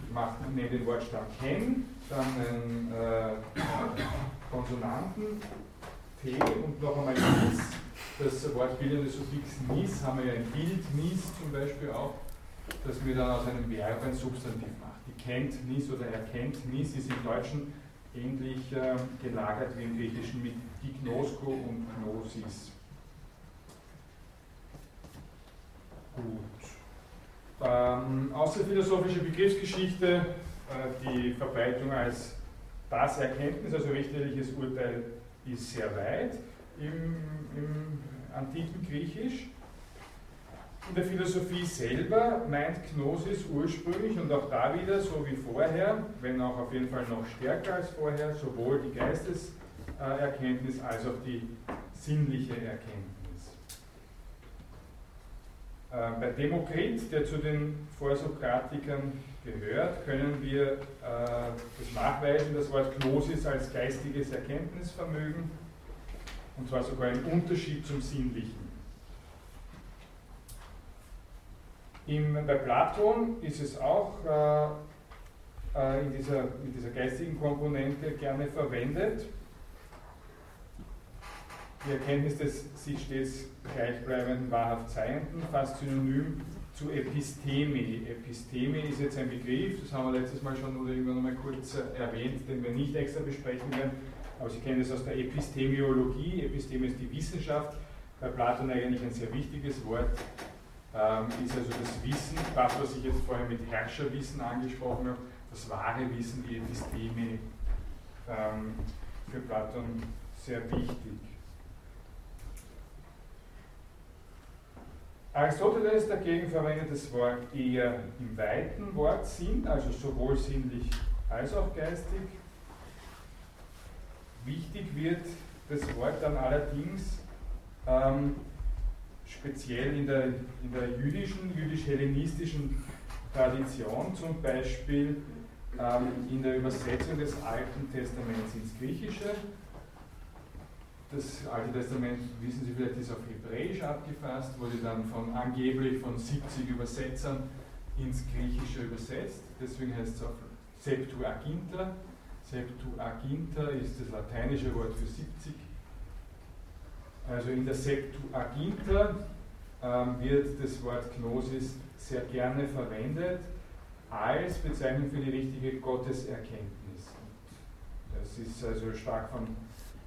ich mache nehme den Wortstamm ken, dann einen äh, Konsonanten T und noch einmal nis. Das wortbildende Suffix nis haben wir ja im Bild nis zum Beispiel auch, dass wir dann aus einem Verb ein Substantiv machen. Die kennt nis oder erkennt nis ist im Deutschen ähnlich äh, gelagert wie im Griechischen mit Gignosko und Gnosis. Gut. Ähm, außerphilosophische Begriffsgeschichte, äh, die Verbreitung als das Erkenntnis, also richterliches Urteil, ist sehr weit im, im antiken Griechisch. In der Philosophie selber meint Gnosis ursprünglich und auch da wieder, so wie vorher, wenn auch auf jeden Fall noch stärker als vorher, sowohl die Geisteserkenntnis als auch die sinnliche Erkenntnis. Äh, bei Demokrit, der zu den Vorsokratikern gehört, können wir äh, das nachweisen, das Wort Gnosis als geistiges Erkenntnisvermögen, und zwar sogar im Unterschied zum Sinnlichen. Im, bei Platon ist es auch äh, äh, in, dieser, in dieser geistigen Komponente gerne verwendet. Die Erkenntnis des sich stets gleichbleibenden, wahrhaft Seienden, fast synonym zu Episteme. Episteme ist jetzt ein Begriff, das haben wir letztes Mal schon oder irgendwann mal kurz äh, erwähnt, den wir nicht extra besprechen werden, aber Sie kennen es aus der Epistemiologie. Episteme ist die Wissenschaft, bei Platon eigentlich ein sehr wichtiges Wort ähm, ist also das Wissen, das, was ich jetzt vorher mit Herrscherwissen angesprochen habe, das wahre Wissen, die Episteme, ähm, für Platon sehr wichtig. Aristoteles dagegen verwendet das Wort eher im weiten Wortsinn, also sowohl sinnlich als auch geistig. Wichtig wird das Wort dann allerdings ähm, speziell in der, in der jüdischen, jüdisch-hellenistischen Tradition, zum Beispiel ähm, in der Übersetzung des Alten Testaments ins Griechische. Das Alte Testament, wissen Sie vielleicht, ist auf Hebräisch abgefasst, wurde dann von angeblich von 70 Übersetzern ins Griechische übersetzt. Deswegen heißt es auch Septuaginta. Septuaginta ist das lateinische Wort für 70. Also in der Septuaginta ähm, wird das Wort Gnosis sehr gerne verwendet als Bezeichnung für die richtige Gotteserkenntnis. Das ist also stark von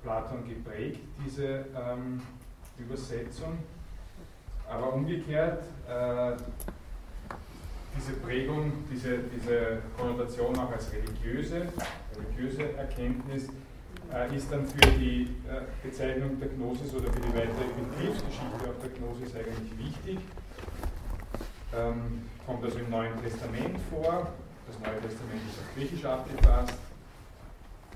Platon geprägt, diese ähm, Übersetzung. Aber umgekehrt, äh, diese Prägung, diese, diese Konnotation auch als religiöse, religiöse Erkenntnis äh, ist dann für die äh, Bezeichnung der Gnosis oder für die weitere Betriebsgeschichte auf der Gnosis eigentlich wichtig. Ähm, kommt also im Neuen Testament vor. Das Neue Testament ist auf Griechisch abgefasst.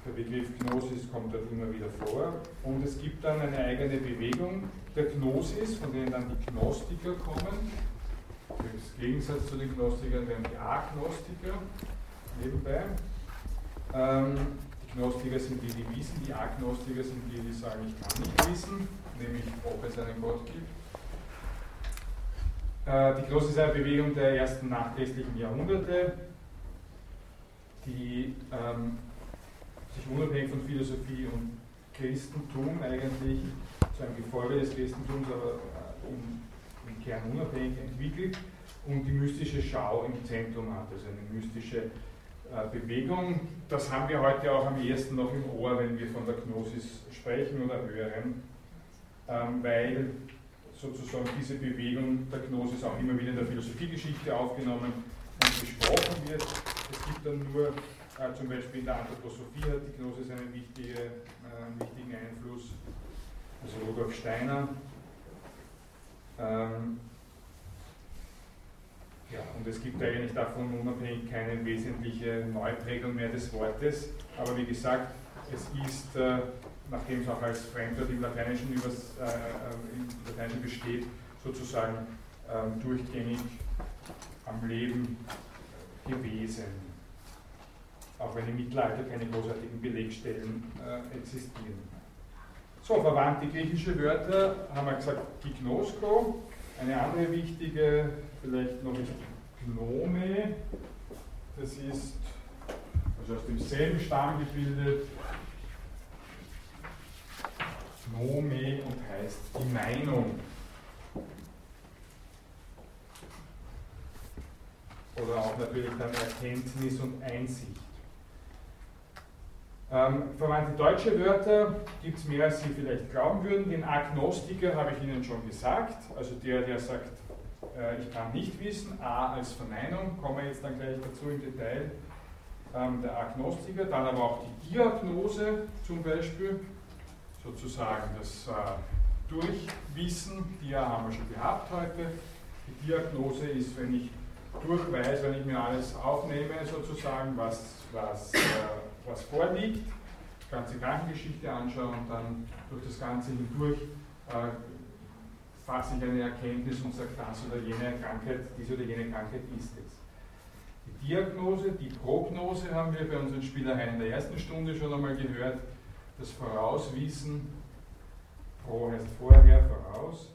Der Begriff Gnosis kommt dort immer wieder vor. Und es gibt dann eine eigene Bewegung der Gnosis, von denen dann die Gnostiker kommen. Im Gegensatz zu den Gnostikern wären die Agnostiker nebenbei. Ähm, die Gnostiker sind die, die wissen, die Agnostiker sind die, die sagen, ich kann nicht wissen, nämlich ob es einen Gott gibt. Äh, die Gnosis-Bewegung der ersten nachchristlichen Jahrhunderte, die ähm, sich unabhängig von Philosophie und Christentum eigentlich zu einem Gefolge des Christentums, aber äh, im Kern unabhängig entwickelt und die mystische Schau im Zentrum hat, also eine mystische äh, Bewegung. Das haben wir heute auch am ehesten noch im Ohr, wenn wir von der Gnosis sprechen oder hören, ähm, weil sozusagen diese Bewegung der Gnosis auch immer wieder in der Philosophiegeschichte aufgenommen und besprochen wird. Es gibt dann nur äh, zum Beispiel in der Anthroposophie hat die Gnosis einen, äh, wichtigen Einfluss, also Rudolf Steiner. Ähm, ja, und es gibt eigentlich davon unabhängig keine wesentliche Neuprägung mehr des Wortes, aber wie gesagt, es ist, äh, nachdem es auch als Fremdwort im Lateinischen, übers, äh, äh, im Lateinischen besteht, sozusagen ähm, durchgängig am Leben gewesen auch wenn im Mittelalter keine großartigen Belegstellen äh, existieren. So, verwandte griechische Wörter haben wir gesagt, Gignosko. Eine andere wichtige, vielleicht noch ist Gnome. Das ist also aus demselben Stamm gebildet. Gnome und heißt die Meinung. Oder auch natürlich dann Erkenntnis und Einsicht. Ähm, verwandte deutsche Wörter gibt es mehr, als Sie vielleicht glauben würden. Den Agnostiker habe ich Ihnen schon gesagt, also der, der sagt, äh, ich kann nicht wissen, A als Verneinung, kommen wir jetzt dann gleich dazu im Detail. Ähm, der Agnostiker, dann aber auch die Diagnose zum Beispiel, sozusagen das äh, Durchwissen, die haben wir schon gehabt heute. Die Diagnose ist, wenn ich durchweise, wenn ich mir alles aufnehme, sozusagen, was, was äh, was vorliegt, die ganze Krankengeschichte anschaue und dann durch das Ganze hindurch äh, fasse ich eine Erkenntnis und sage, das oder jene Krankheit, diese oder jene Krankheit ist es. Die Diagnose, die Prognose haben wir bei unseren Spielereien in der ersten Stunde schon einmal gehört. Das Vorauswissen, Pro heißt vorher, voraus.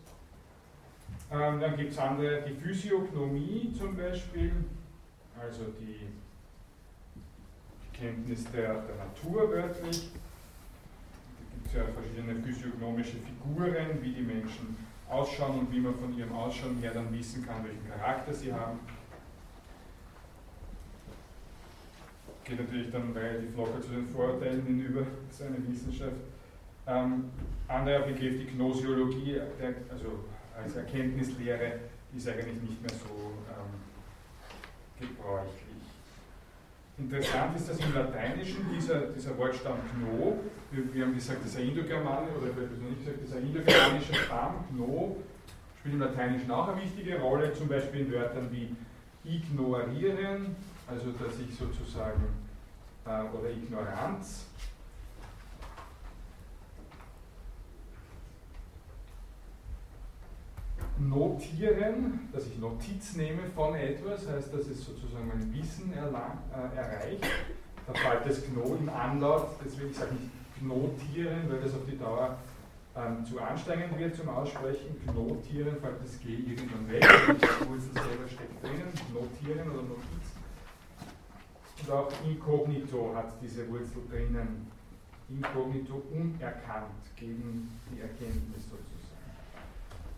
Ähm, dann gibt es andere, die Physiognomie zum Beispiel, also die Kenntnis der, der Natur wörtlich. Da gibt es ja verschiedene physiognomische Figuren, wie die Menschen ausschauen und wie man von ihrem Ausschauen her dann wissen kann, welchen Charakter sie haben. Geht natürlich dann relativ locker zu den Vorurteilen hinüber, seine Wissenschaft. Ähm, anderer Begriff, die Gnosiologie, der, also als Erkenntnislehre, ist eigentlich nicht mehr so ähm, gebräuchlich. Interessant ist, dass im Lateinischen dieser, dieser Wortstamm Gno, wir, wir haben gesagt, ein Indogermanische, oder ich habe noch nicht gesagt, ein indogermanischer Stamm, Gno, spielt im Lateinischen auch eine wichtige Rolle, zum Beispiel in Wörtern wie ignorieren, also dass ich sozusagen, äh, oder Ignoranz, Notieren, dass ich Notiz nehme von etwas, heißt, dass es sozusagen mein Wissen erlang, äh, erreicht. Da fällt das im Anlaut, deswegen sage ich Knotieren, weil das auf die Dauer ähm, zu anstrengend wird zum Aussprechen. Knotieren fällt das G irgendwann weg, die Wurzel selber steckt drinnen. Notieren oder Notiz. Und auch inkognito hat diese Wurzel drinnen. Inkognito unerkannt gegen die Erkenntnis sozusagen.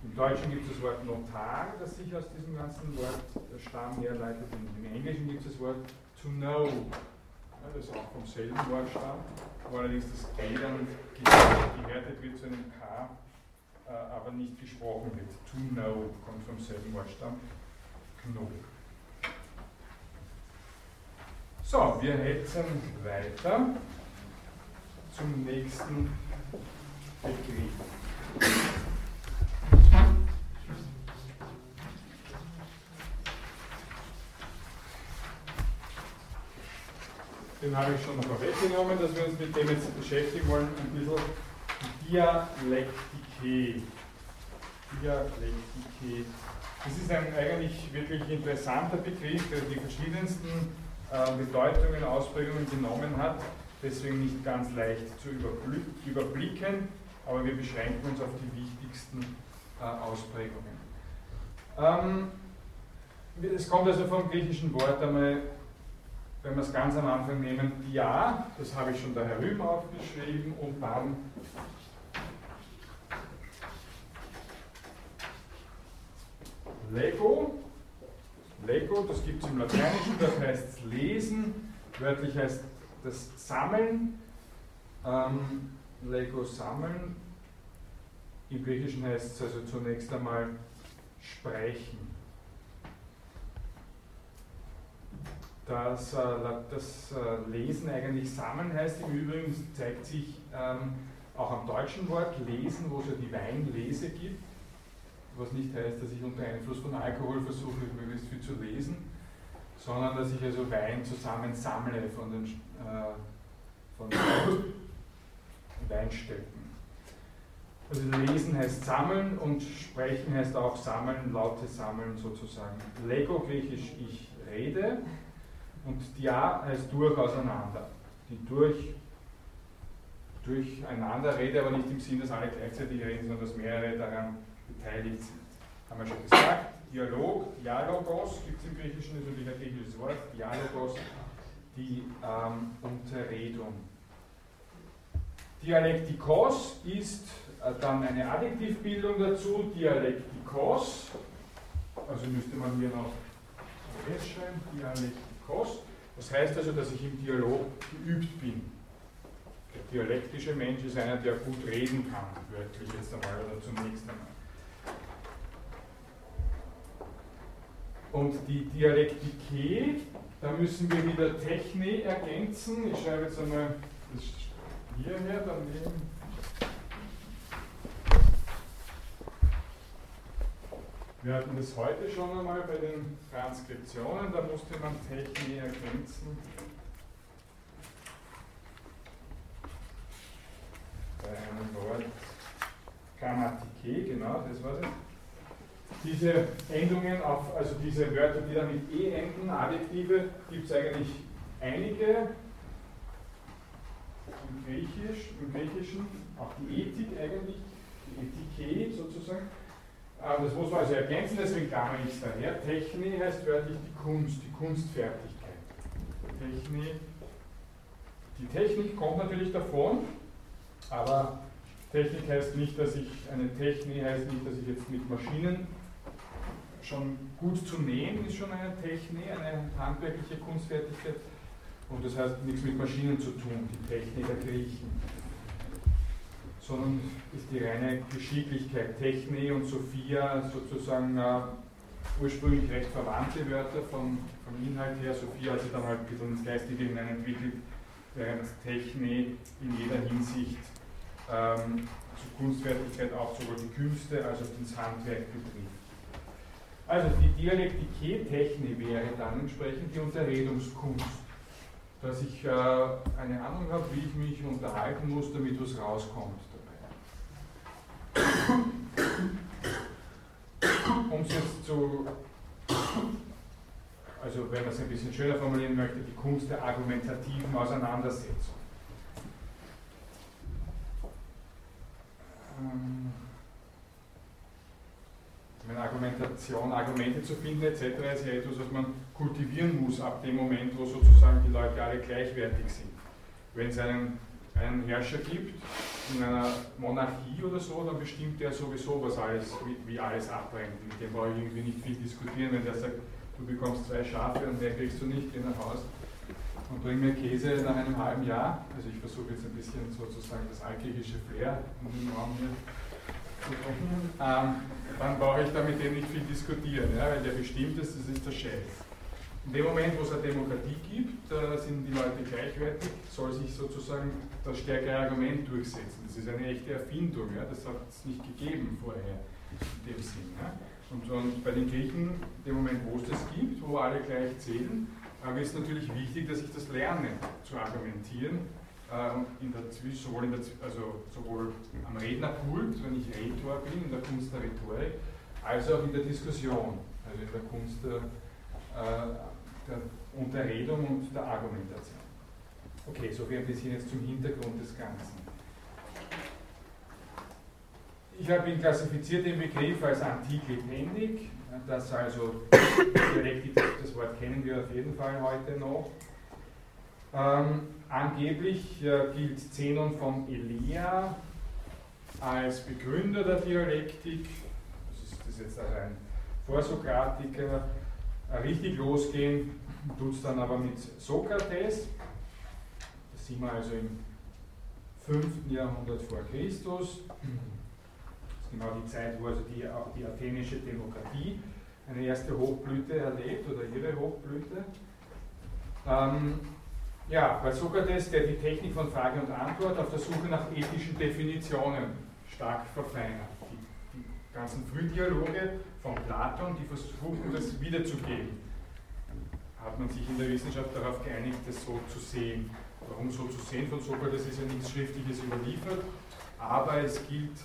Im Deutschen gibt es das Wort Notar, das sich aus diesem ganzen Wortstamm herleitet. Im Englischen gibt es das Wort to know, ja, das auch vom selben Wortstamm, wo allerdings das G dann gehärtet wird zu einem K, äh, aber nicht gesprochen wird. To know kommt vom selben Wortstamm. Know. So, wir hetzen weiter zum nächsten Begriff. Den habe ich schon vorweggenommen, dass wir uns mit dem jetzt beschäftigen wollen, ein bisschen Dialektike. Dialektike. Das ist ein eigentlich wirklich interessanter Begriff, der die verschiedensten äh, Bedeutungen, Ausprägungen genommen hat, deswegen nicht ganz leicht zu überblicken, aber wir beschränken uns auf die wichtigsten äh, Ausprägungen. Ähm, es kommt also vom griechischen Wort einmal, wenn wir es ganz am Anfang nehmen, dia, das habe ich schon da herüben aufgeschrieben, und dann Lego, Lego, das gibt es im Lateinischen, das heißt lesen, wörtlich heißt das Sammeln, ähm, Lego sammeln, im Griechischen heißt es also zunächst einmal sprechen. Das, äh, das äh, Lesen eigentlich sammeln heißt im Übrigen, zeigt sich ähm, auch am deutschen Wort lesen, wo es ja die Weinlese gibt was nicht heißt, dass ich unter Einfluss von Alkohol versuche, möglichst viel zu lesen, sondern dass ich also Wein zusammensammle von den, äh, von den Weinstätten. Also lesen heißt sammeln und sprechen heißt auch sammeln, Laute sammeln sozusagen. Lego griechisch ich rede und dia heißt durch auseinander. Die durch durcheinander rede, aber nicht im Sinn, dass alle gleichzeitig reden, sondern dass mehrere daran beteiligt sind. Haben wir schon gesagt, Dialog, Dialogos gibt es im Griechischen, ist natürlich ein griechisches Wort, Dialogos, die ähm, Unterredung. Dialektikos ist äh, dann eine Adjektivbildung dazu, Dialektikos, also müsste man hier noch S schreiben, Dialektikos. Das heißt also, dass ich im Dialog geübt bin. Der dialektische Mensch ist einer, der gut reden kann, wörtlich jetzt einmal oder zunächst einmal. Und die Dialektike, da müssen wir wieder Techne ergänzen. Ich schreibe jetzt einmal das hierher daneben. Wir hatten das heute schon einmal bei den Transkriptionen, da musste man Techne ergänzen. Bei einem Wort Grammatike, genau, das war es diese Endungen auf, also diese Wörter, die dann mit E enden, Adjektive, gibt es eigentlich einige im, Griechisch, im Griechischen, auch die Ethik eigentlich, die Ethike sozusagen. Das muss man also ergänzen, deswegen klammer ich es daher. Techni heißt wörtlich die Kunst, die Kunstfertigkeit. Techni. Die Technik kommt natürlich davon, aber Technik heißt nicht, dass ich eine Technik heißt nicht, dass ich jetzt mit Maschinen schon gut zu nähen ist schon eine Technik, eine handwerkliche Kunstfertigkeit. Und das heißt nichts mit Maschinen zu tun, die Technik der Griechen. Sondern ist die reine Geschicklichkeit. Techne und Sophia sozusagen äh, ursprünglich recht verwandte Wörter vom, vom Inhalt her. Sophia hat sich dann halt ein bisschen ins Geistige hineinentwickelt, während Techne in jeder Hinsicht ähm, zur Kunstfertigkeit auch sowohl die Künste als auch das Handwerk betrifft. Also die Dialektike-Technik wäre dann entsprechend die Unterredungskunst, dass ich äh, eine Ahnung habe, wie ich mich unterhalten muss, damit was rauskommt. Um es jetzt zu, also wenn man es ein bisschen schöner formulieren möchte, die Kunst der argumentativen Auseinandersetzung. Ähm, meine Argumentation, Argumente zu finden etc. ist ja etwas, was man kultivieren muss ab dem Moment, wo sozusagen die Leute alle gleichwertig sind. Wenn es einen, einen Herrscher gibt in einer Monarchie oder so, dann bestimmt der sowieso, was alles, wie, wie alles abbrennt. Mit dem brauche ich irgendwie nicht viel diskutieren, wenn der sagt, du bekommst zwei Schafe und mehr kriegst du nicht, geh nach Hause und bring mir Käse nach einem halben Jahr. Also ich versuche jetzt ein bisschen sozusagen das allkirchische Flair in den Raum hier ähm, dann brauche ich da mit dem nicht viel diskutieren, ja, weil der bestimmt ist, das ist der Chef. In dem Moment, wo es eine Demokratie gibt, äh, sind die Leute gleichwertig, soll sich sozusagen das stärkere Argument durchsetzen. Das ist eine echte Erfindung, ja, das hat es nicht gegeben vorher in dem Sinn. Ja. Und, und, bei den Griechen, in dem Moment, wo es das gibt, wo alle gleich zählen, äh, ist es natürlich wichtig, dass ich das lerne zu argumentieren ähm, in der, sowohl, in der, also sowohl am Rednerpult, wenn ich Rhetor bin, in der Kunst der Rhetorik, als auch in der Diskussion, also in der Kunst der, äh, der Unterredung und der Argumentation. Okay, so viel ein bisschen jetzt zum Hintergrund des Ganzen. Ich habe ihn klassifiziert, den Begriff, als antik-lebendig, das also, Dialektik, das Wort kennen wir auf jeden Fall heute noch. Ähm, angeblich äh, gilt Zenon von Elea als Begründer der Dialektik. Das ist, das jetzt also ein Vorsokratiker. Äh, richtig losgehen tut es dann aber mit Sokrates. Das sind wir also im 5. Jahrhundert vor Christus. Das ist genau die Zeit, wo also die, die athenische Demokratie eine erste Hochblüte erlebt oder ihre Hochblüte. Ähm, ja, bei Sokrates, der die Technik von Frage und Antwort auf der Suche nach ethischen Definitionen stark verfeinert. Die, die ganzen Frühdialoge von Platon, die versuchen, das wiederzugeben. Hat man sich in der Wissenschaft darauf geeinigt, das so zu sehen. Warum so zu sehen von Sokrates ist ja nichts Schriftliches überliefert, aber es gilt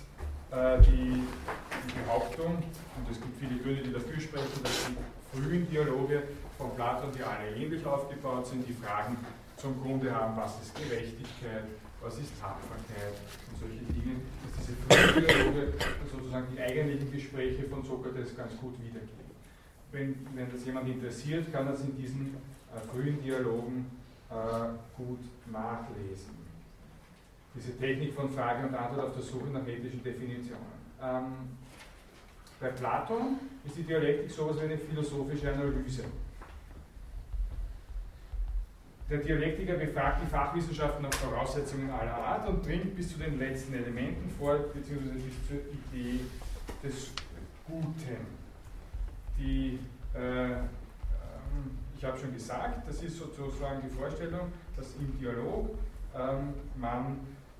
äh, die, die Behauptung, und es gibt viele Gründe, die dafür sprechen, dass die frühen Dialoge von Platon, die alle ähnlich aufgebaut sind, die Fragen zum Grunde haben, was ist Gerechtigkeit, was ist Tapferkeit und solche Dinge, dass diese frühen Dialoge sozusagen die eigentlichen Gespräche von Sokrates ganz gut wiedergeben. Wenn, wenn das jemand interessiert, kann das in diesen äh, frühen Dialogen äh, gut nachlesen. Diese Technik von Frage und Antwort auf der Suche nach ethischen Definitionen. Ähm, bei Platon ist die Dialektik sowas wie eine philosophische Analyse. Der Dialektiker befragt die Fachwissenschaften nach Voraussetzungen aller Art und dringt bis zu den letzten Elementen vor, beziehungsweise bis zur Idee des Guten. Die, äh, ähm, ich habe schon gesagt, das ist sozusagen die Vorstellung, dass im Dialog ähm, man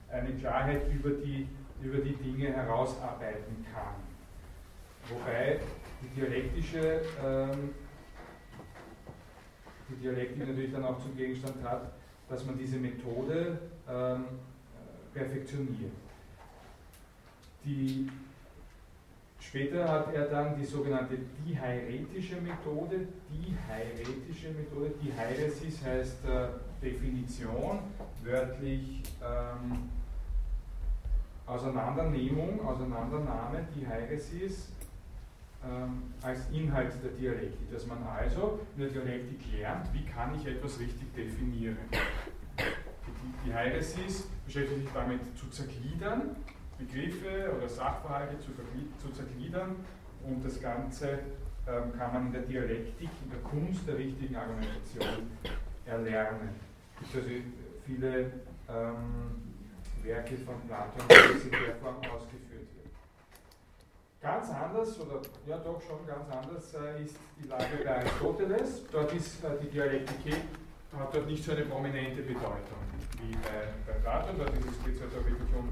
eine Klarheit über die, über die Dinge herausarbeiten kann. Wobei die dialektische ähm, die Dialektik natürlich dann auch zum Gegenstand hat, dass man diese Methode ähm, perfektioniert. Die, später hat er dann die sogenannte dihairetische Methode. Dihairetische Methode, Dihairesis heißt äh, Definition, wörtlich ähm, Auseinandernehmung, Auseinandernahme, Dihairesis ähm, als Inhalt der Dialektik, dass man also in der Dialektik lernt, wie kann ich etwas richtig definieren. Die, die Heiresis beschäftigt sich damit zu zergliedern, Begriffe oder Sachverhalte zu, zu zergliedern und das Ganze ähm, kann man in der Dialektik, in der Kunst der richtigen Argumentation erlernen. Es gibt also viele ähm, Werke von Platon, die in der Form ausgeführt Ganz anders, oder ja doch schon ganz anders, äh, ist die Lage bei Aristoteles. Dort ist äh, die Dialektik hat dort nicht so eine prominente Bedeutung wie bei, bei Platon. Dort geht es halt wirklich um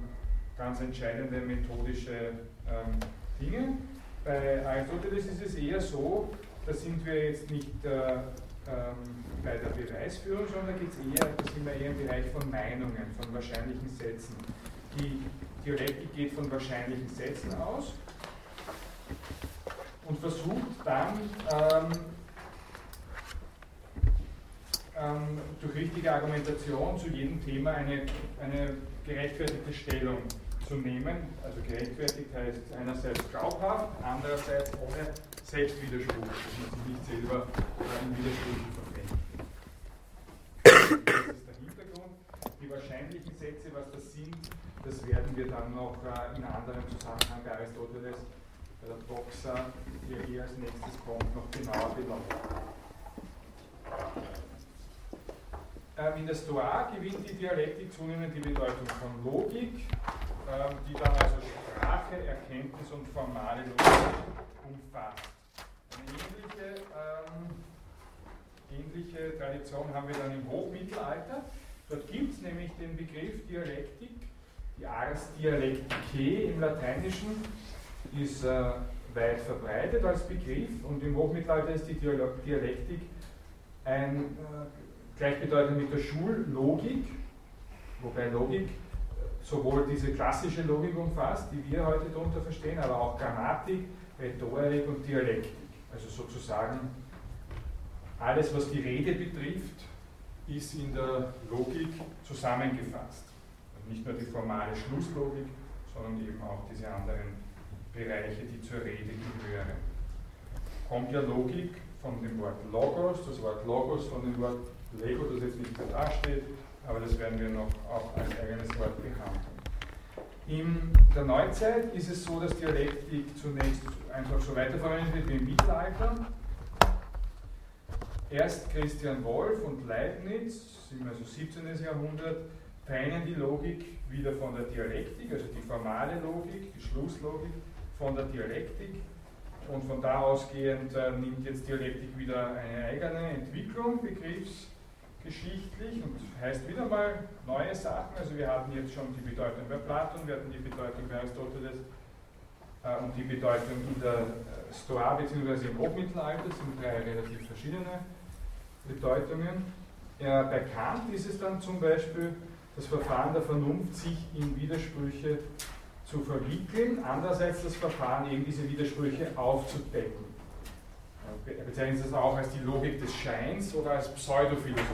ganz entscheidende methodische ähm, Dinge. Bei Aristoteles ist es eher so, da sind wir jetzt nicht äh, ähm, bei der Beweisführung, sondern geht's eher, da sind wir eher im Bereich von Meinungen, von wahrscheinlichen Sätzen. Die Dialektik geht von wahrscheinlichen Sätzen aus und versucht dann ähm, ähm, durch richtige Argumentation zu jedem Thema eine, eine gerechtfertigte Stellung zu nehmen. Also gerechtfertigt heißt einerseits glaubhaft, andererseits ohne Selbstwiderspruch, dass man sich nicht selber in Widersprüche verfängt. Das ist der Hintergrund. Die wahrscheinlichen Sätze, was das sind, das werden wir dann noch äh, in anderem Zusammenhang bei Aristoteles, bei der hier als nächstes kommt, noch genauer beleuchten. Ähm, in der Stoa gewinnt die Dialektik zunehmend die Bedeutung von Logik, ähm, die dann also Sprache, Erkenntnis und formale Logik umfasst. Eine ähnliche, ähm, ähnliche Tradition haben wir dann im Hochmittelalter. Dort gibt es nämlich den Begriff Dialektik, die Ars Dialecticae im Lateinischen ist äh, weit verbreitet als Begriff und im Hochmittelalter ist die Dialektik ein äh, gleichbedeutend mit der Schullogik, wobei Logik sowohl diese klassische Logik umfasst, die wir heute darunter verstehen, aber auch Grammatik, Rhetorik und Dialektik. Also sozusagen alles, was die Rede betrifft, ist in der Logik zusammengefasst. Und nicht nur die formale Schlusslogik, sondern eben auch diese anderen Bereiche, die zur Rede gehören. Kommt ja Logik von dem Wort Logos, das Wort Logos von dem Wort Lego, das jetzt nicht mehr dasteht, aber das werden wir noch auch als eigenes Wort behandeln. In der Neuzeit ist es so, dass Dialektik zunächst einfach so weiterverwendet wird wie im Mittelalter. Erst Christian Wolff und Leibniz, also 17. Jahrhundert, trennen die Logik wieder von der Dialektik, also die formale Logik, die Schlusslogik, von der Dialektik und von da ausgehend äh, nimmt jetzt Dialektik wieder eine eigene Entwicklung, begriffsgeschichtlich und heißt wieder mal neue Sachen. Also wir hatten jetzt schon die Bedeutung bei Platon, wir hatten die Bedeutung bei Aristoteles äh, und die Bedeutung in der äh, Stoa bzw. im Hochmittelalter, sind drei relativ verschiedene Bedeutungen. Ja, bei Kant ist es dann zum Beispiel das Verfahren der Vernunft, sich in Widersprüche zu verwickeln, andererseits das Verfahren, eben diese Widersprüche aufzudecken. Er bezeichnet das auch als die Logik des Scheins oder als Pseudophilosophie.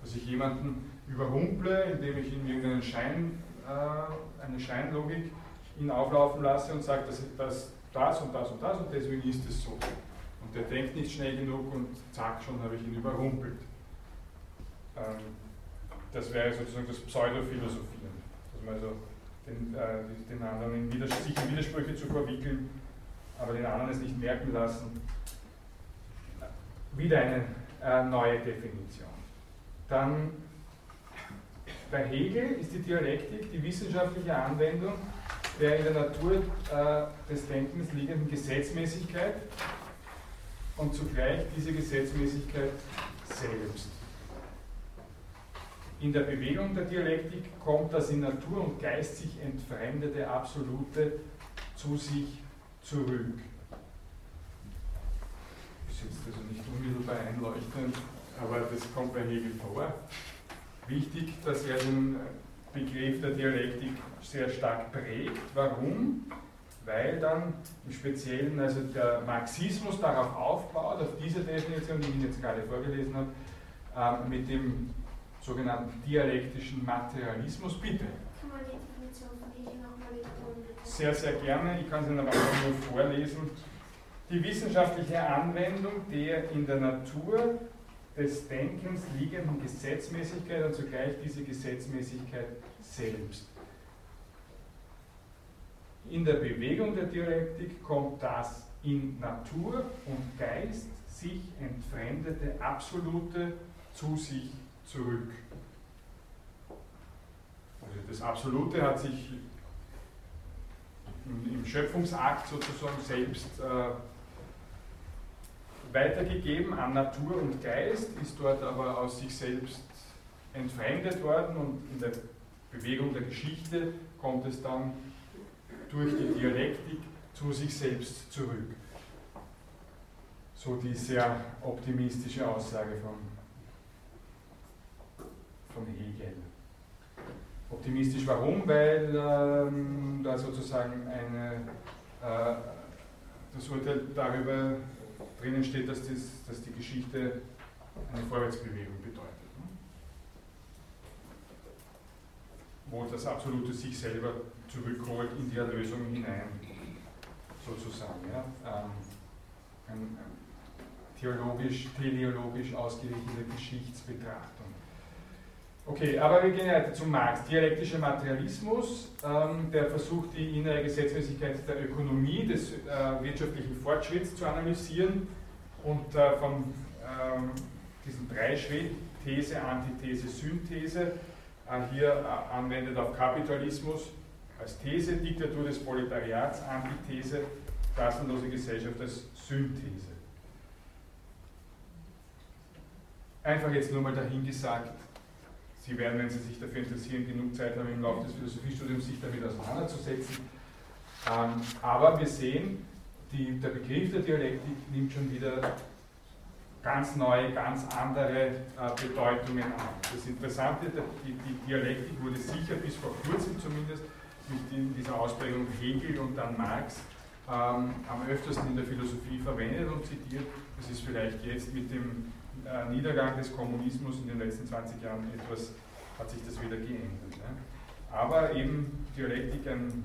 Dass ich jemanden überrumple, indem ich ihm irgendeinen Schein, äh, eine Scheinlogik ihn auflaufen lasse und sage, dass das, das und das und das und deswegen ist es so. Und der denkt nicht schnell genug und zack, schon habe ich ihn überrumpelt. Ähm, das wäre sozusagen das Pseudophilosophie. Dass man also den, äh, den anderen in sich in Widersprüche zu verwickeln, aber den anderen es nicht merken lassen. Wieder eine äh, neue Definition. Dann bei Hegel ist die Dialektik die wissenschaftliche Anwendung der in der Natur äh, des Denkens liegenden Gesetzmäßigkeit und zugleich diese Gesetzmäßigkeit selbst. In der Bewegung der Dialektik kommt das in Natur und Geist sich entfremdete Absolute zu sich zurück. Ist jetzt also nicht unmittelbar einleuchtend, aber das kommt bei Hegel vor. Wichtig, dass er den Begriff der Dialektik sehr stark prägt. Warum? Weil dann im Speziellen also der Marxismus darauf aufbaut, auf diese Definition, die ich Ihnen jetzt gerade vorgelesen habe, ähm, mit dem sogenannten dialektischen Materialismus. Bitte. Kann man die Definition von Hegel nochmal wiederholen? Sehr, sehr gerne. Ich kann es Ihnen aber auch nur vorlesen. Die wissenschaftliche Anwendung der in der Natur des Denkens liegenden Gesetzmäßigkeit und zugleich diese Gesetzmäßigkeit selbst. In der Bewegung der Dialektik kommt das in Natur und Geist sich entfremdete Absolute zu sich zurück. Also das Absolute hat sich im Schöpfungsakt sozusagen selbst äh, weitergegeben an Natur und Geist, ist dort aber aus sich selbst entfremdet worden und in der Bewegung der Geschichte kommt es dann durch die Dialektik zu sich selbst zurück. So die sehr optimistische Aussage von von Hegel. Optimistisch warum? Weil ähm, da sozusagen eine, äh, das Urteil darüber drinnen steht, dass, das, dass die Geschichte eine Vorwärtsbewegung bedeutet. wo das absolute sich selber zurückholt in die Erlösung hinein, sozusagen. Ja? Ähm, ein, theologisch, teleologisch ausgerichtete Geschichtsbetrachtung. Okay, aber wir gehen weiter zum Marx. Dialektischer Materialismus, ähm, der versucht, die innere Gesetzmäßigkeit der Ökonomie, des äh, wirtschaftlichen Fortschritts zu analysieren und äh, von ähm, diesen drei These, Antithese, Synthese äh, hier äh, anwendet auf Kapitalismus als These, Diktatur des Proletariats, Antithese, klassenlose Gesellschaft als Synthese. Einfach jetzt nur mal dahingesagt, Sie werden, wenn Sie sich dafür interessieren, genug Zeit haben, im Laufe des Philosophiestudiums sich damit auseinanderzusetzen. Ähm, aber wir sehen, die, der Begriff der Dialektik nimmt schon wieder ganz neue, ganz andere äh, Bedeutungen an. Das Interessante, die, die, Dialektik wurde sicher bis vor kurzem zumindest mit dieser Ausprägung Hegel und dann Marx ähm, am öftersten in der Philosophie verwendet und zitiert. Das ist vielleicht jetzt mit dem äh, Niedergang des Kommunismus in den letzten 20 Jahren etwas, hat sich das wieder geändert. Ne? Aber eben Dialektik ein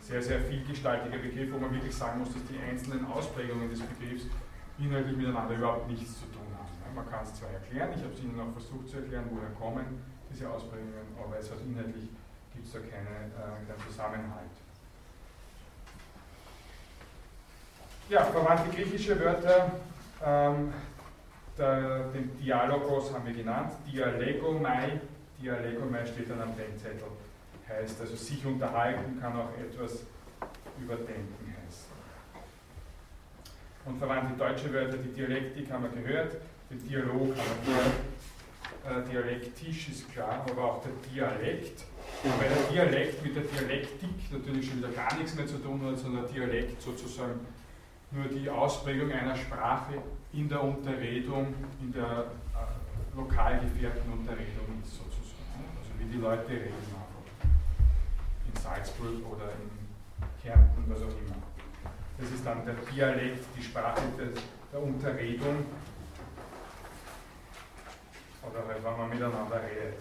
sehr, sehr vielgestaltiger Begriff, wo man wirklich sagen muss, dass die einzelnen Ausprägungen des Begriffs inhaltlich miteinander überhaupt nichts zu tun haben. Ne? Man kann es zwar erklären, ich habe es Ihnen auch versucht zu erklären, woher kommen diese Ausprägungen, aber es hat inhaltlich gibt es da keine, äh, keinen Zusammenhalt. Ja, verwandte griechische Wörter ähm, den Dialogos haben wir genannt, Dialegomai, Dialegomai steht dann am Denkzettel, heißt also sich unterhalten, kann auch etwas überdenken heißen. Und verwandte deutsche Wörter, die Dialektik haben wir gehört, den Dialog haben wir gehört, äh, dialektisch ist klar, aber auch der Dialekt, weil der Dialekt mit der Dialektik natürlich schon wieder gar nichts mehr zu tun hat, sondern Dialekt sozusagen nur die Ausprägung einer Sprache in der Unterredung, in der äh, lokal gefährten Unterredung ist sozusagen. Also wie die Leute reden einfach. In Salzburg oder in Kärnten, was auch immer. Das ist dann der Dialekt, die Sprache des, der Unterredung. Oder halt, wenn man miteinander redet.